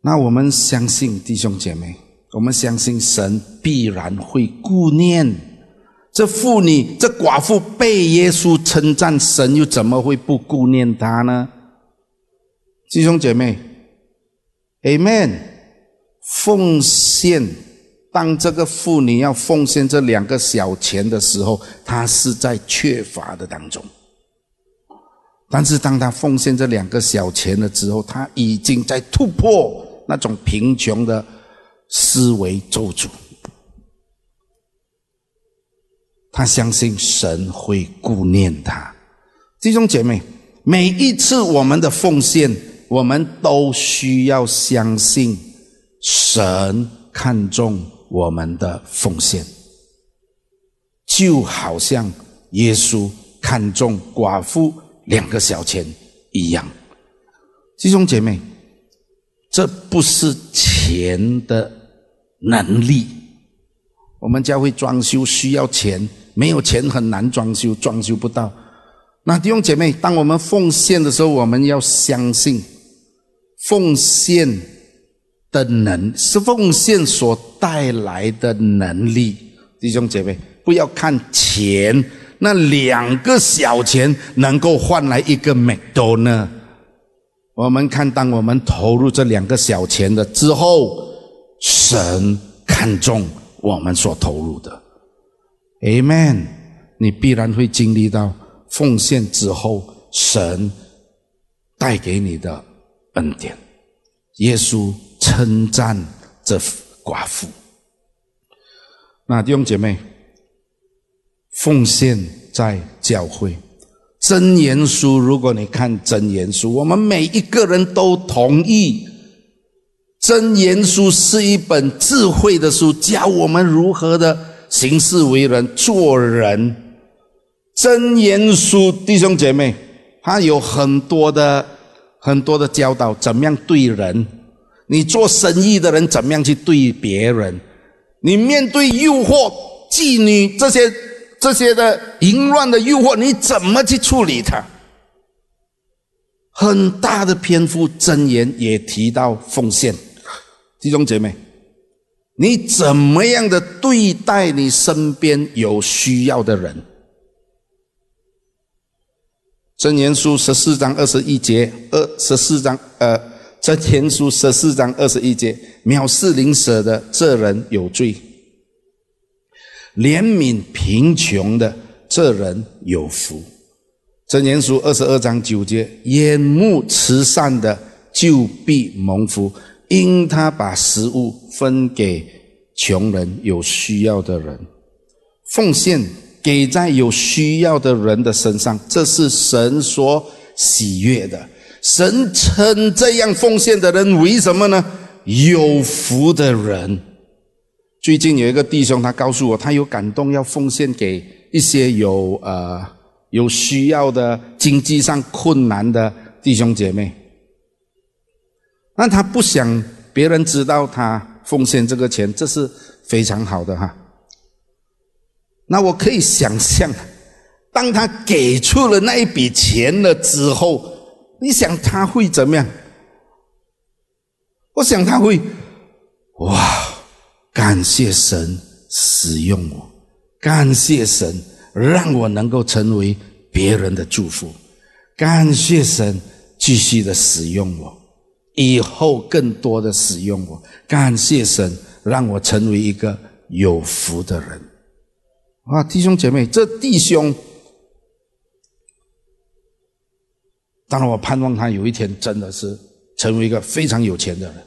那我们相信弟兄姐妹，我们相信神必然会顾念这妇女，这寡妇被耶稣称赞，神又怎么会不顾念她呢？弟兄姐妹，Amen，奉献。当这个妇女要奉献这两个小钱的时候，她是在缺乏的当中；但是当她奉献这两个小钱了之后，她已经在突破那种贫穷的思维咒诅。他相信神会顾念他。弟兄姐妹，每一次我们的奉献，我们都需要相信神看重。我们的奉献，就好像耶稣看中寡妇两个小钱一样。弟兄姐妹，这不是钱的能力。我们教会装修需要钱，没有钱很难装修，装修不到。那弟兄姐妹，当我们奉献的时候，我们要相信奉献。的能是奉献所带来的能力，弟兄姐妹，不要看钱，那两个小钱能够换来一个美多呢？我们看，当我们投入这两个小钱的之后，神看重我们所投入的，Amen。你必然会经历到奉献之后，神带给你的恩典，耶稣。称赞这寡妇。那弟兄姐妹，奉献在教会真言书。如果你看真言书，我们每一个人都同意，真言书是一本智慧的书，教我们如何的行事为人、做人。真言书，弟兄姐妹，他有很多的很多的教导，怎么样对人。你做生意的人怎么样去对别人？你面对诱惑、妓女这些这些的淫乱的诱惑，你怎么去处理它？很大的篇幅箴言也提到奉献，弟兄姐妹，你怎么样的对待你身边有需要的人？箴言书十四章二十一节，二十四章呃。真言书十四章二十一节，藐视邻舍的这人有罪；怜悯贫穷的这人有福。真言书二十二章九节，眼目慈善的就必蒙福，因他把食物分给穷人、有需要的人，奉献给在有需要的人的身上，这是神所喜悦的。神称这样奉献的人为什么呢？有福的人。最近有一个弟兄，他告诉我，他有感动要奉献给一些有呃有需要的、经济上困难的弟兄姐妹。那他不想别人知道他奉献这个钱，这是非常好的哈。那我可以想象，当他给出了那一笔钱了之后。你想他会怎么样？我想他会，哇！感谢神使用我，感谢神让我能够成为别人的祝福。感谢神，继续的使用我，以后更多的使用我。感谢神，让我成为一个有福的人。啊，弟兄姐妹，这弟兄，当然我盼望他有一天真的是成为一个非常有钱的人。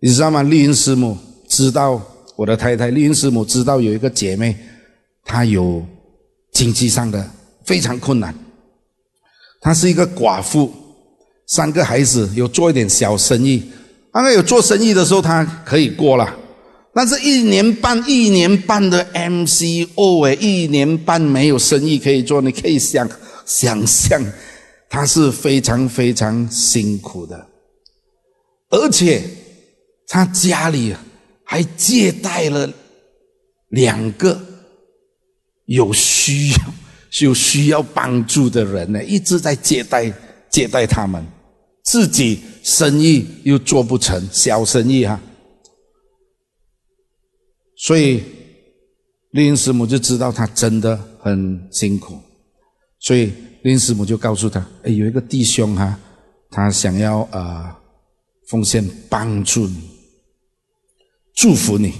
你知道吗？丽云师母知道我的太太，丽云师母知道有一个姐妹，她有经济上的非常困难。她是一个寡妇，三个孩子，有做一点小生意。大概有做生意的时候，他可以过了。但是，一年半、一年半的 MCO 哎，一年半没有生意可以做，你可以想想象，他是非常非常辛苦的，而且。他家里还借贷了两个有需要、有需要帮助的人呢，一直在借贷借贷他们，自己生意又做不成，小生意哈，所以林师母就知道他真的很辛苦，所以林师母就告诉他：“哎，有一个弟兄哈，他想要呃奉献帮助你。”祝福你，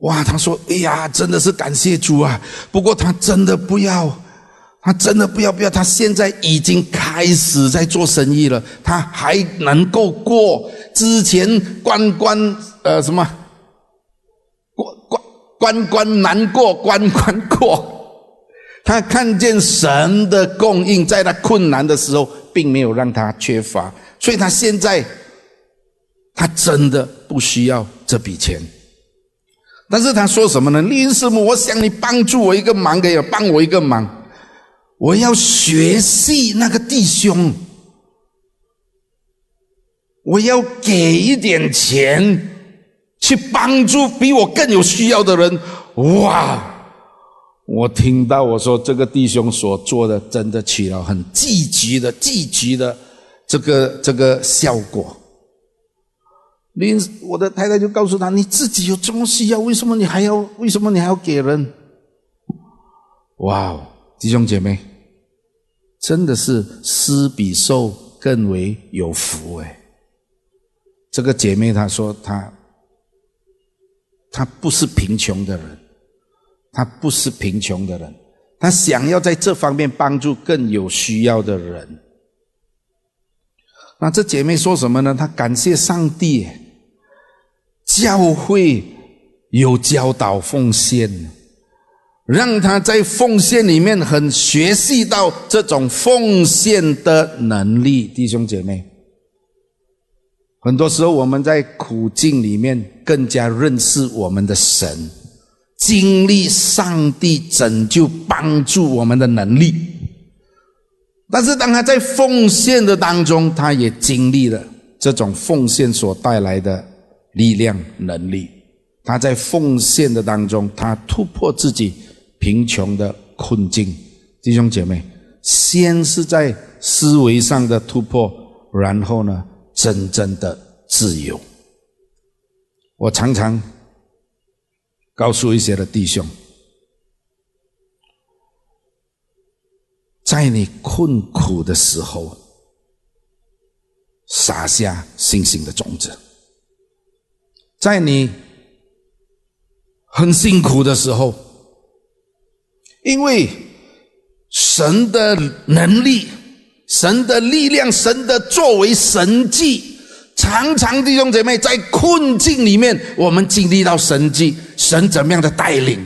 哇！他说：“哎呀，真的是感谢主啊！不过他真的不要，他真的不要不要。他现在已经开始在做生意了，他还能够过之前关关呃什么关关关关难过关关过。他看见神的供应，在他困难的时候，并没有让他缺乏，所以他现在。”他真的不需要这笔钱，但是他说什么呢？丽师母，我想你帮助我一个忙，可以帮我一个忙，我要学习那个弟兄，我要给一点钱去帮助比我更有需要的人。哇！我听到我说这个弟兄所做的，真的起了很积极的、积极的这个这个效果。林，我的太太就告诉他：“你自己有这么需要，为什么你还要？为什么你还要给人？”哇哦，弟兄姐妹，真的是施比受更为有福哎！这个姐妹她说：“她，她不是贫穷的人，她不是贫穷的人，她想要在这方面帮助更有需要的人。”那这姐妹说什么呢？她感谢上帝。教会有教导奉献，让他在奉献里面很学习到这种奉献的能力。弟兄姐妹，很多时候我们在苦境里面更加认识我们的神，经历上帝拯救帮助我们的能力。但是当他在奉献的当中，他也经历了这种奉献所带来的。力量、能力，他在奉献的当中，他突破自己贫穷的困境。弟兄姐妹，先是在思维上的突破，然后呢，真正的自由。我常常告诉一些的弟兄，在你困苦的时候，撒下信心的种子。在你很辛苦的时候，因为神的能力、神的力量、神的作为神迹，常常弟兄姐妹在困境里面，我们经历到神迹，神怎么样的带领？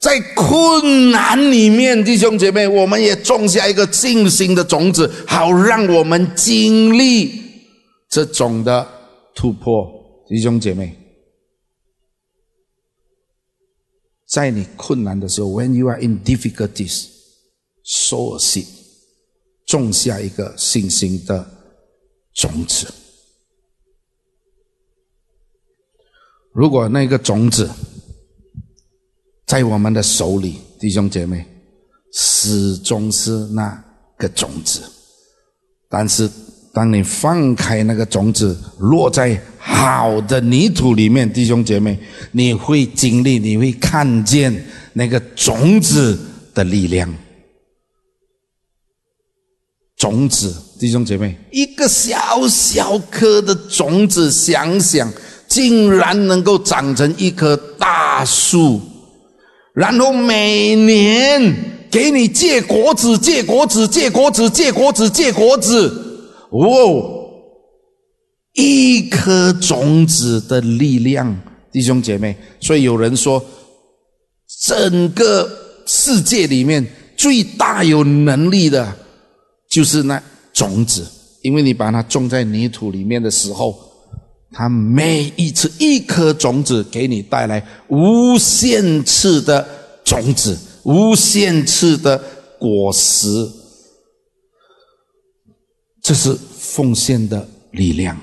在困难里面，弟兄姐妹，我们也种下一个信心的种子，好让我们经历这种的突破。弟兄姐妹，在你困难的时候，when you are in difficulties，sow a seed，种下一个信心的种子。如果那个种子在我们的手里，弟兄姐妹，始终是那个种子，但是当你放开那个种子，落在好的泥土里面，弟兄姐妹，你会经历，你会看见那个种子的力量。种子，弟兄姐妹，一个小小颗的种子，想想，竟然能够长成一棵大树，然后每年给你结果子，结果子，结果子，结果子，结果子，哦，一颗种子的力量，弟兄姐妹，所以有人说，整个世界里面最大有能力的。就是那种子，因为你把它种在泥土里面的时候，它每一次一颗种子给你带来无限次的种子，无限次的果实，这是奉献的力量。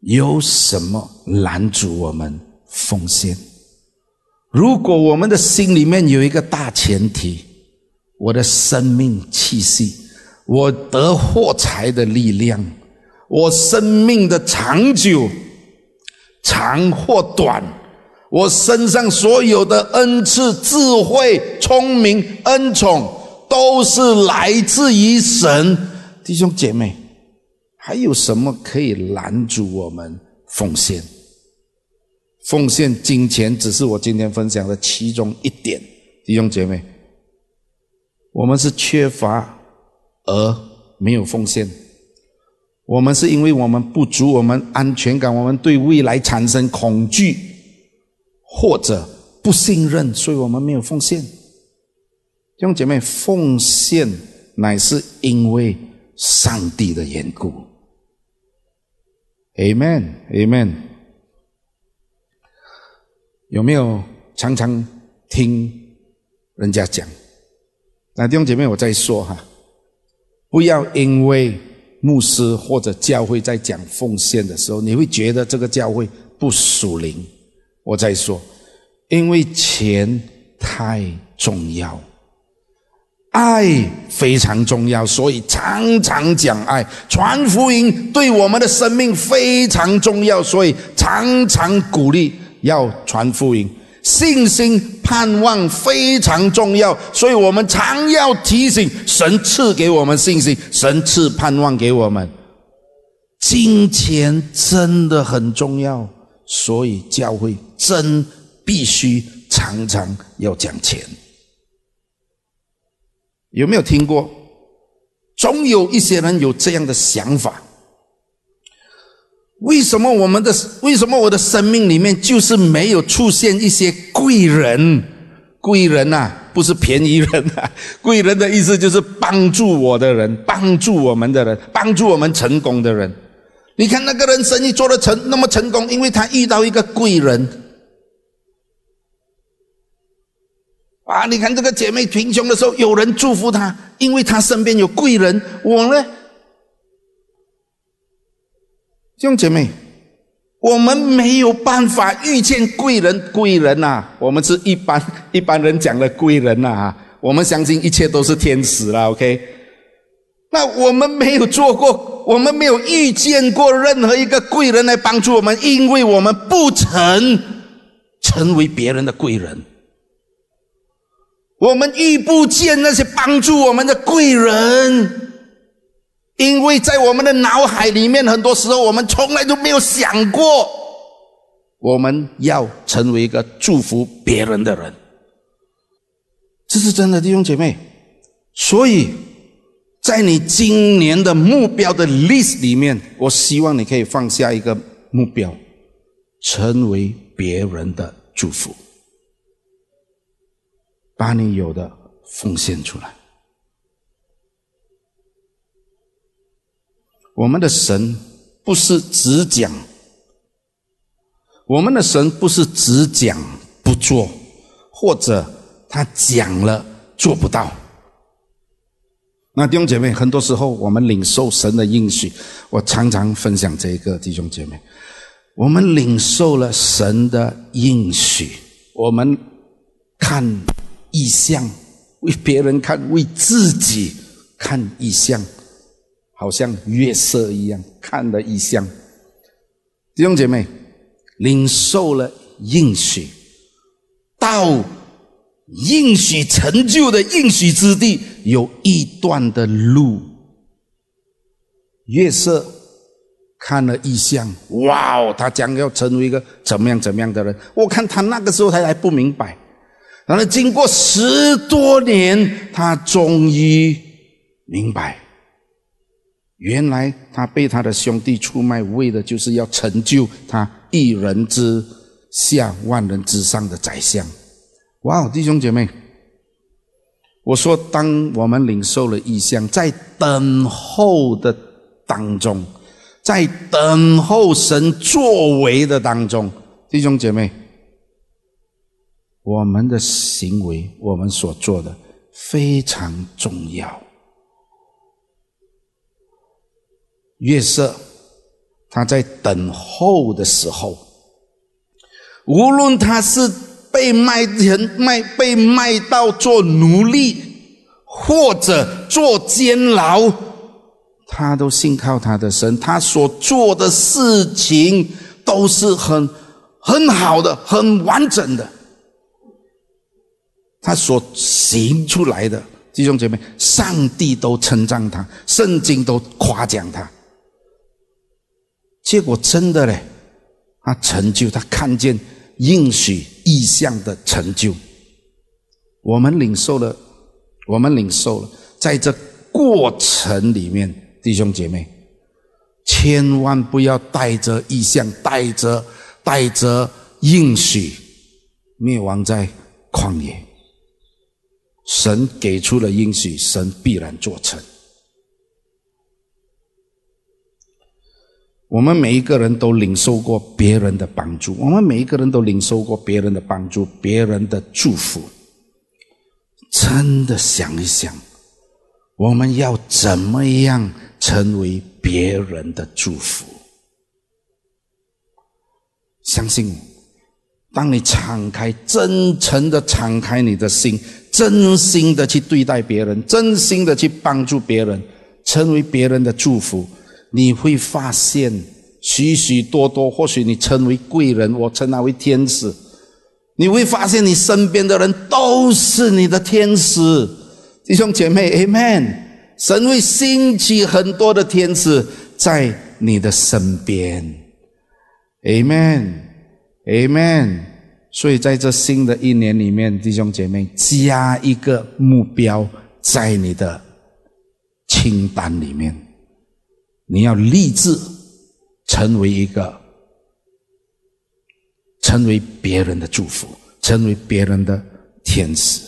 有什么拦阻我们奉献？如果我们的心里面有一个大前提。我的生命气息，我得获财的力量，我生命的长久，长或短，我身上所有的恩赐、智慧、聪明、恩宠，都是来自于神。弟兄姐妹，还有什么可以拦阻我们奉献？奉献金钱只是我今天分享的其中一点，弟兄姐妹。我们是缺乏而没有奉献，我们是因为我们不足，我们安全感，我们对未来产生恐惧或者不信任，所以我们没有奉献。弟兄姐妹，奉献乃是因为上帝的缘故。Amen，Amen。有没有常常听人家讲？那弟兄姐妹，我再说哈，不要因为牧师或者教会在讲奉献的时候，你会觉得这个教会不属灵。我再说，因为钱太重要，爱非常重要，所以常常讲爱，传福音对我们的生命非常重要，所以常常鼓励要传福音。信心盼望非常重要，所以我们常要提醒神赐给我们信心，神赐盼望给我们。金钱真的很重要，所以教会真必须常常要讲钱。有没有听过？总有一些人有这样的想法。为什么我们的为什么我的生命里面就是没有出现一些贵人？贵人呐，不是便宜人啊！*laughs* 贵人的意思就是帮助我的人，帮助我们的人，帮助我们成功的人。你看那个人生意做得成那么成功，因为他遇到一个贵人。啊，你看这个姐妹贫穷的时候，有人祝福她，因为她身边有贵人。我呢？弟兄姐妹，我们没有办法遇见贵人，贵人呐，我们是一般 *laughs* 一般人讲的贵人呐，我们相信一切都是天使了，OK？那我们没有做过，我们没有遇见过任何一个贵人来帮助我们，因为我们不曾成为别人的贵人，我们遇不见那些帮助我们的贵人。因为在我们的脑海里面，很多时候我们从来都没有想过，我们要成为一个祝福别人的人，这是真的，弟兄姐妹。所以在你今年的目标的 list 里面，我希望你可以放下一个目标，成为别人的祝福，把你有的奉献出来。我们的神不是只讲，我们的神不是只讲不做，或者他讲了做不到。那弟兄姐妹，很多时候我们领受神的应许，我常常分享这一个弟兄姐妹，我们领受了神的应许，我们看意象，为别人看，为自己看意象。好像月色一样看了异象。弟兄姐妹，领受了应许，到应许成就的应许之地，有一段的路。月色看了异象，哇哦，他将要成为一个怎么样怎么样的人？我看他那个时候他还不明白，然后经过十多年，他终于明白。原来他被他的兄弟出卖，为的就是要成就他一人之下、万人之上的宰相。哇，弟兄姐妹，我说，当我们领受了异象，在等候的当中，在等候神作为的当中，弟兄姐妹，我们的行为，我们所做的非常重要。约瑟，他在等候的时候，无论他是被卖人卖被卖到做奴隶，或者做监牢，他都信靠他的神，他所做的事情都是很很好的、很完整的。他所行出来的弟兄姐妹，上帝都称赞他，圣经都夸奖他。结果真的嘞，他成就，他看见应许意象的成就。我们领受了，我们领受了，在这过程里面，弟兄姐妹，千万不要带着意象，带着带着应许，灭亡在旷野。神给出了应许，神必然做成。我们每一个人都领受过别人的帮助，我们每一个人都领受过别人的帮助，别人的祝福。真的想一想，我们要怎么样成为别人的祝福？相信我，当你敞开、真诚的敞开你的心，真心的去对待别人，真心的去帮助别人，成为别人的祝福。你会发现许许多多，或许你称为贵人，我称他为天使。你会发现你身边的人都是你的天使，弟兄姐妹，Amen。神会兴起很多的天使在你的身边，Amen，Amen。所以在这新的一年里面，弟兄姐妹，加一个目标在你的清单里面。你要立志成为一个，成为别人的祝福，成为别人的天使。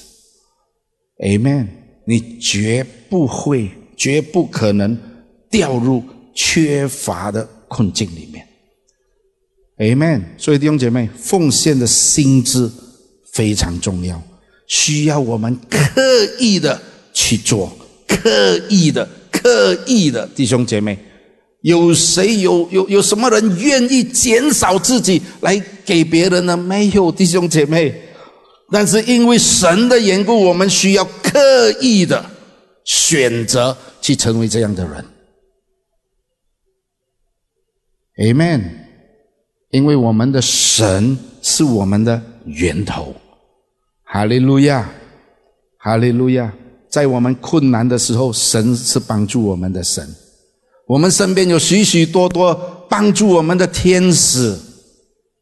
Amen。你绝不会，绝不可能掉入缺乏的困境里面。Amen。所以弟兄姐妹，奉献的心智非常重要，需要我们刻意的去做，刻意的。刻意的弟兄姐妹，有谁有有有什么人愿意减少自己来给别人呢？没有弟兄姐妹，但是因为神的缘故，我们需要刻意的选择去成为这样的人。Amen。因为我们的神是我们的源头。哈利路亚，哈利路亚。在我们困难的时候，神是帮助我们的神。我们身边有许许多多帮助我们的天使，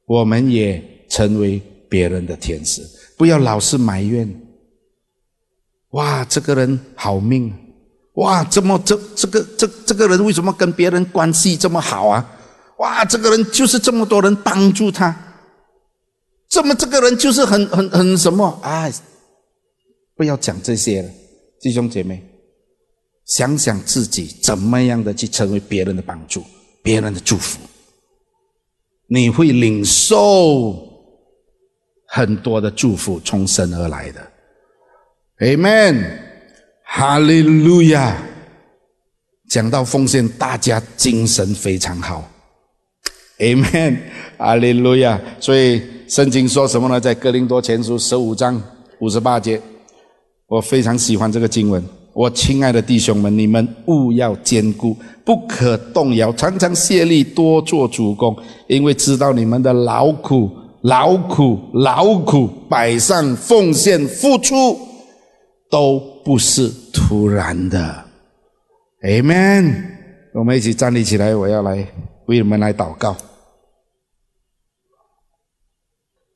我们也成为别人的天使。不要老是埋怨。哇，这个人好命！哇，这么这这个这这个人为什么跟别人关系这么好啊？哇，这个人就是这么多人帮助他，这么这个人就是很很很什么啊？不要讲这些了。弟兄姐妹，想想自己怎么样的去成为别人的帮助、别人的祝福，你会领受很多的祝福从神而来的。Amen，哈利路亚。讲到奉献，大家精神非常好。Amen，阿利路亚。所以圣经说什么呢？在哥林多前书十五章五十八节。我非常喜欢这个经文，我亲爱的弟兄们，你们务要坚固，不可动摇，常常竭力多做主公，因为知道你们的劳苦、劳苦、劳苦，摆上奉献、付出，都不是突然的。Amen。我们一起站立起来，我要来为你们来祷告。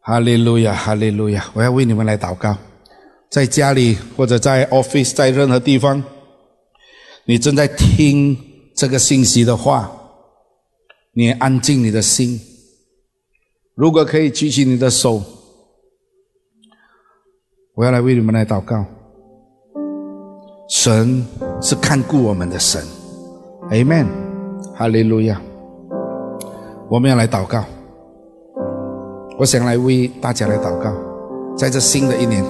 哈利路亚，哈利路亚！我要为你们来祷告，在家里或者在 office，在任何地方，你正在听这个信息的话，你安静你的心。如果可以举起你的手，我要来为你们来祷告。神是看顾我们的神。Amen，哈利路亚！我们要来祷告。我想来为大家来祷告，在这新的一年，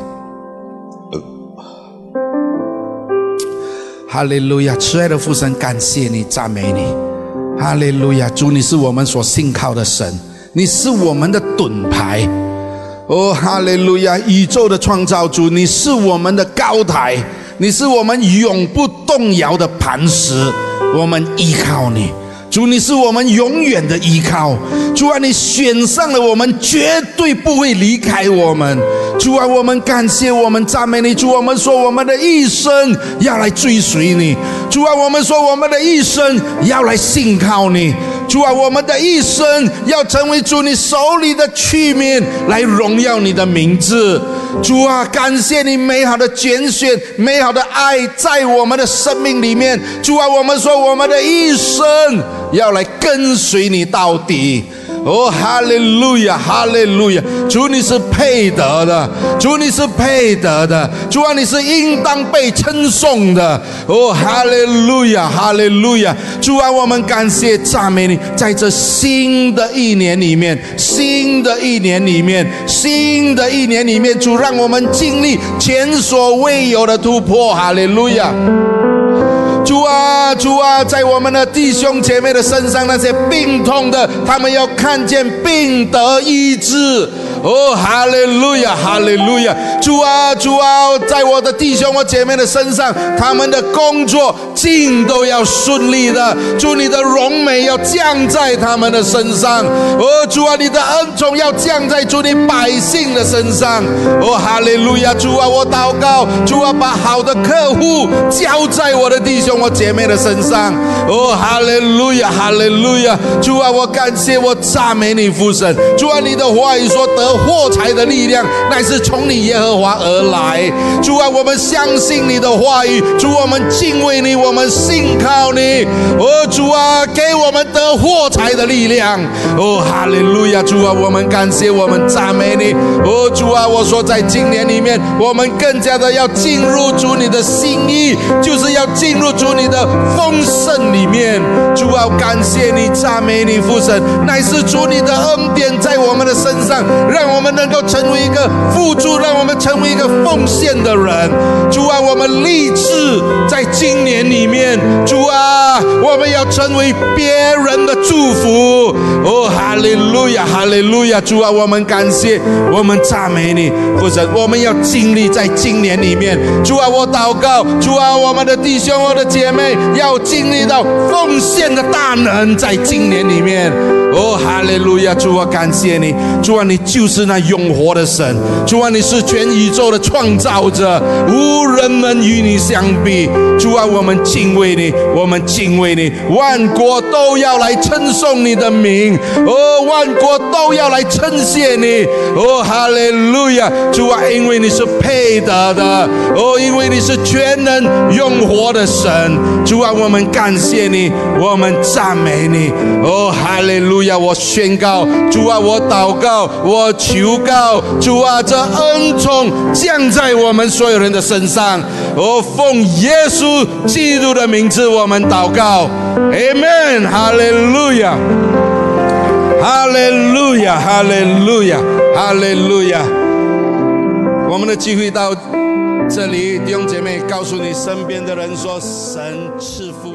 哈利路亚！慈爱的父神，感谢你，赞美你，哈利路亚！主，你是我们所信靠的神，你是我们的盾牌。哦，哈利路亚！宇宙的创造主，你是我们的高台，你是我们永不动摇的磐石。我们依靠你，主，你是我们永远的依靠。主啊，你选上了我们，绝对不会离开我们。主啊，我们感谢，我们赞美你。主，我们说我们的一生要来追随你。主啊，我们说我们的一生要来信靠你。主啊，我们的一生要成为主你手里的器皿，来荣耀你的名字。主啊，感谢你美好的拣选，美好的爱在我们的生命里面。主啊，我们说我们的一生要来跟随你到底。哦，哈利路亚，哈利路亚！主你是配得的，主你是配得的，主啊你是应当被称颂的。哦，哈利路亚，哈利路亚！主啊，我们感谢赞美你，在这新的一年里面，新的一年里面，新的一年里面，主让我们经历前所未有的突破。哈利路亚。主啊，主啊，在我们的弟兄姐妹的身上，那些病痛的，他们要看见病得医治。哦，哈利路亚，哈利路亚！主啊，主啊，在我的弟兄、我姐妹的身上，他们的工作尽都要顺利的。祝你的荣美要降在他们的身上。哦，主啊，你的恩宠要降在主你百姓的身上。哦，哈利路亚！主啊，我祷告，主啊，把好的客户交在我的弟兄、我姐妹的身上。哦，哈利路亚，哈利路亚！主啊，我感谢我赞美你父神。主啊，你的话语说得。获财的力量乃是从你耶和华而来。主啊，我们相信你的话语。主，我们敬畏你，我们信靠你。哦，主啊，给我们得获财的力量。哦，哈利路亚！主啊，我们感谢，我们赞美你。哦，主啊，我说在今年里面，我们更加的要进入主你的心意，就是要进入主你的丰盛里面。主啊，感谢你，赞美你，父神，乃是主你的恩典在我们的身上。让我们能够成为一个付出，让我们成为一个奉献的人。主啊，我们立志在今年里面，主啊，我们要成为别人的祝福。哦，哈利路亚，哈利路亚！主啊，我们感谢，我们赞美你，或者。我们要经历在今年里面，主啊，我祷告，主啊，我们的弟兄、我的姐妹要经历到奉献的大能，在今年里面。哦，哈利路亚！主啊，感谢你，主啊，你救。是那永活的神，主啊，你是全宇宙的创造者，无人能与你相比。主啊，我们敬畏你，我们敬畏你，万国都要来称颂你的名，而，万国都要来称谢你，哦，哈利路亚！主啊，因为你是配得的，哦，因为你是全能永活的神。主啊，我们感谢你，我们赞美你，哦，哈利路亚！我宣告，主啊，我祷告，我。求告主啊，这恩宠降在我们所有人的身上。哦，奉耶稣基督的名字，我们祷告，Amen，哈利路亚，哈利路亚，哈利路亚，哈利路亚。我们的机会到这里，弟兄姐妹，告诉你身边的人说：神赐福。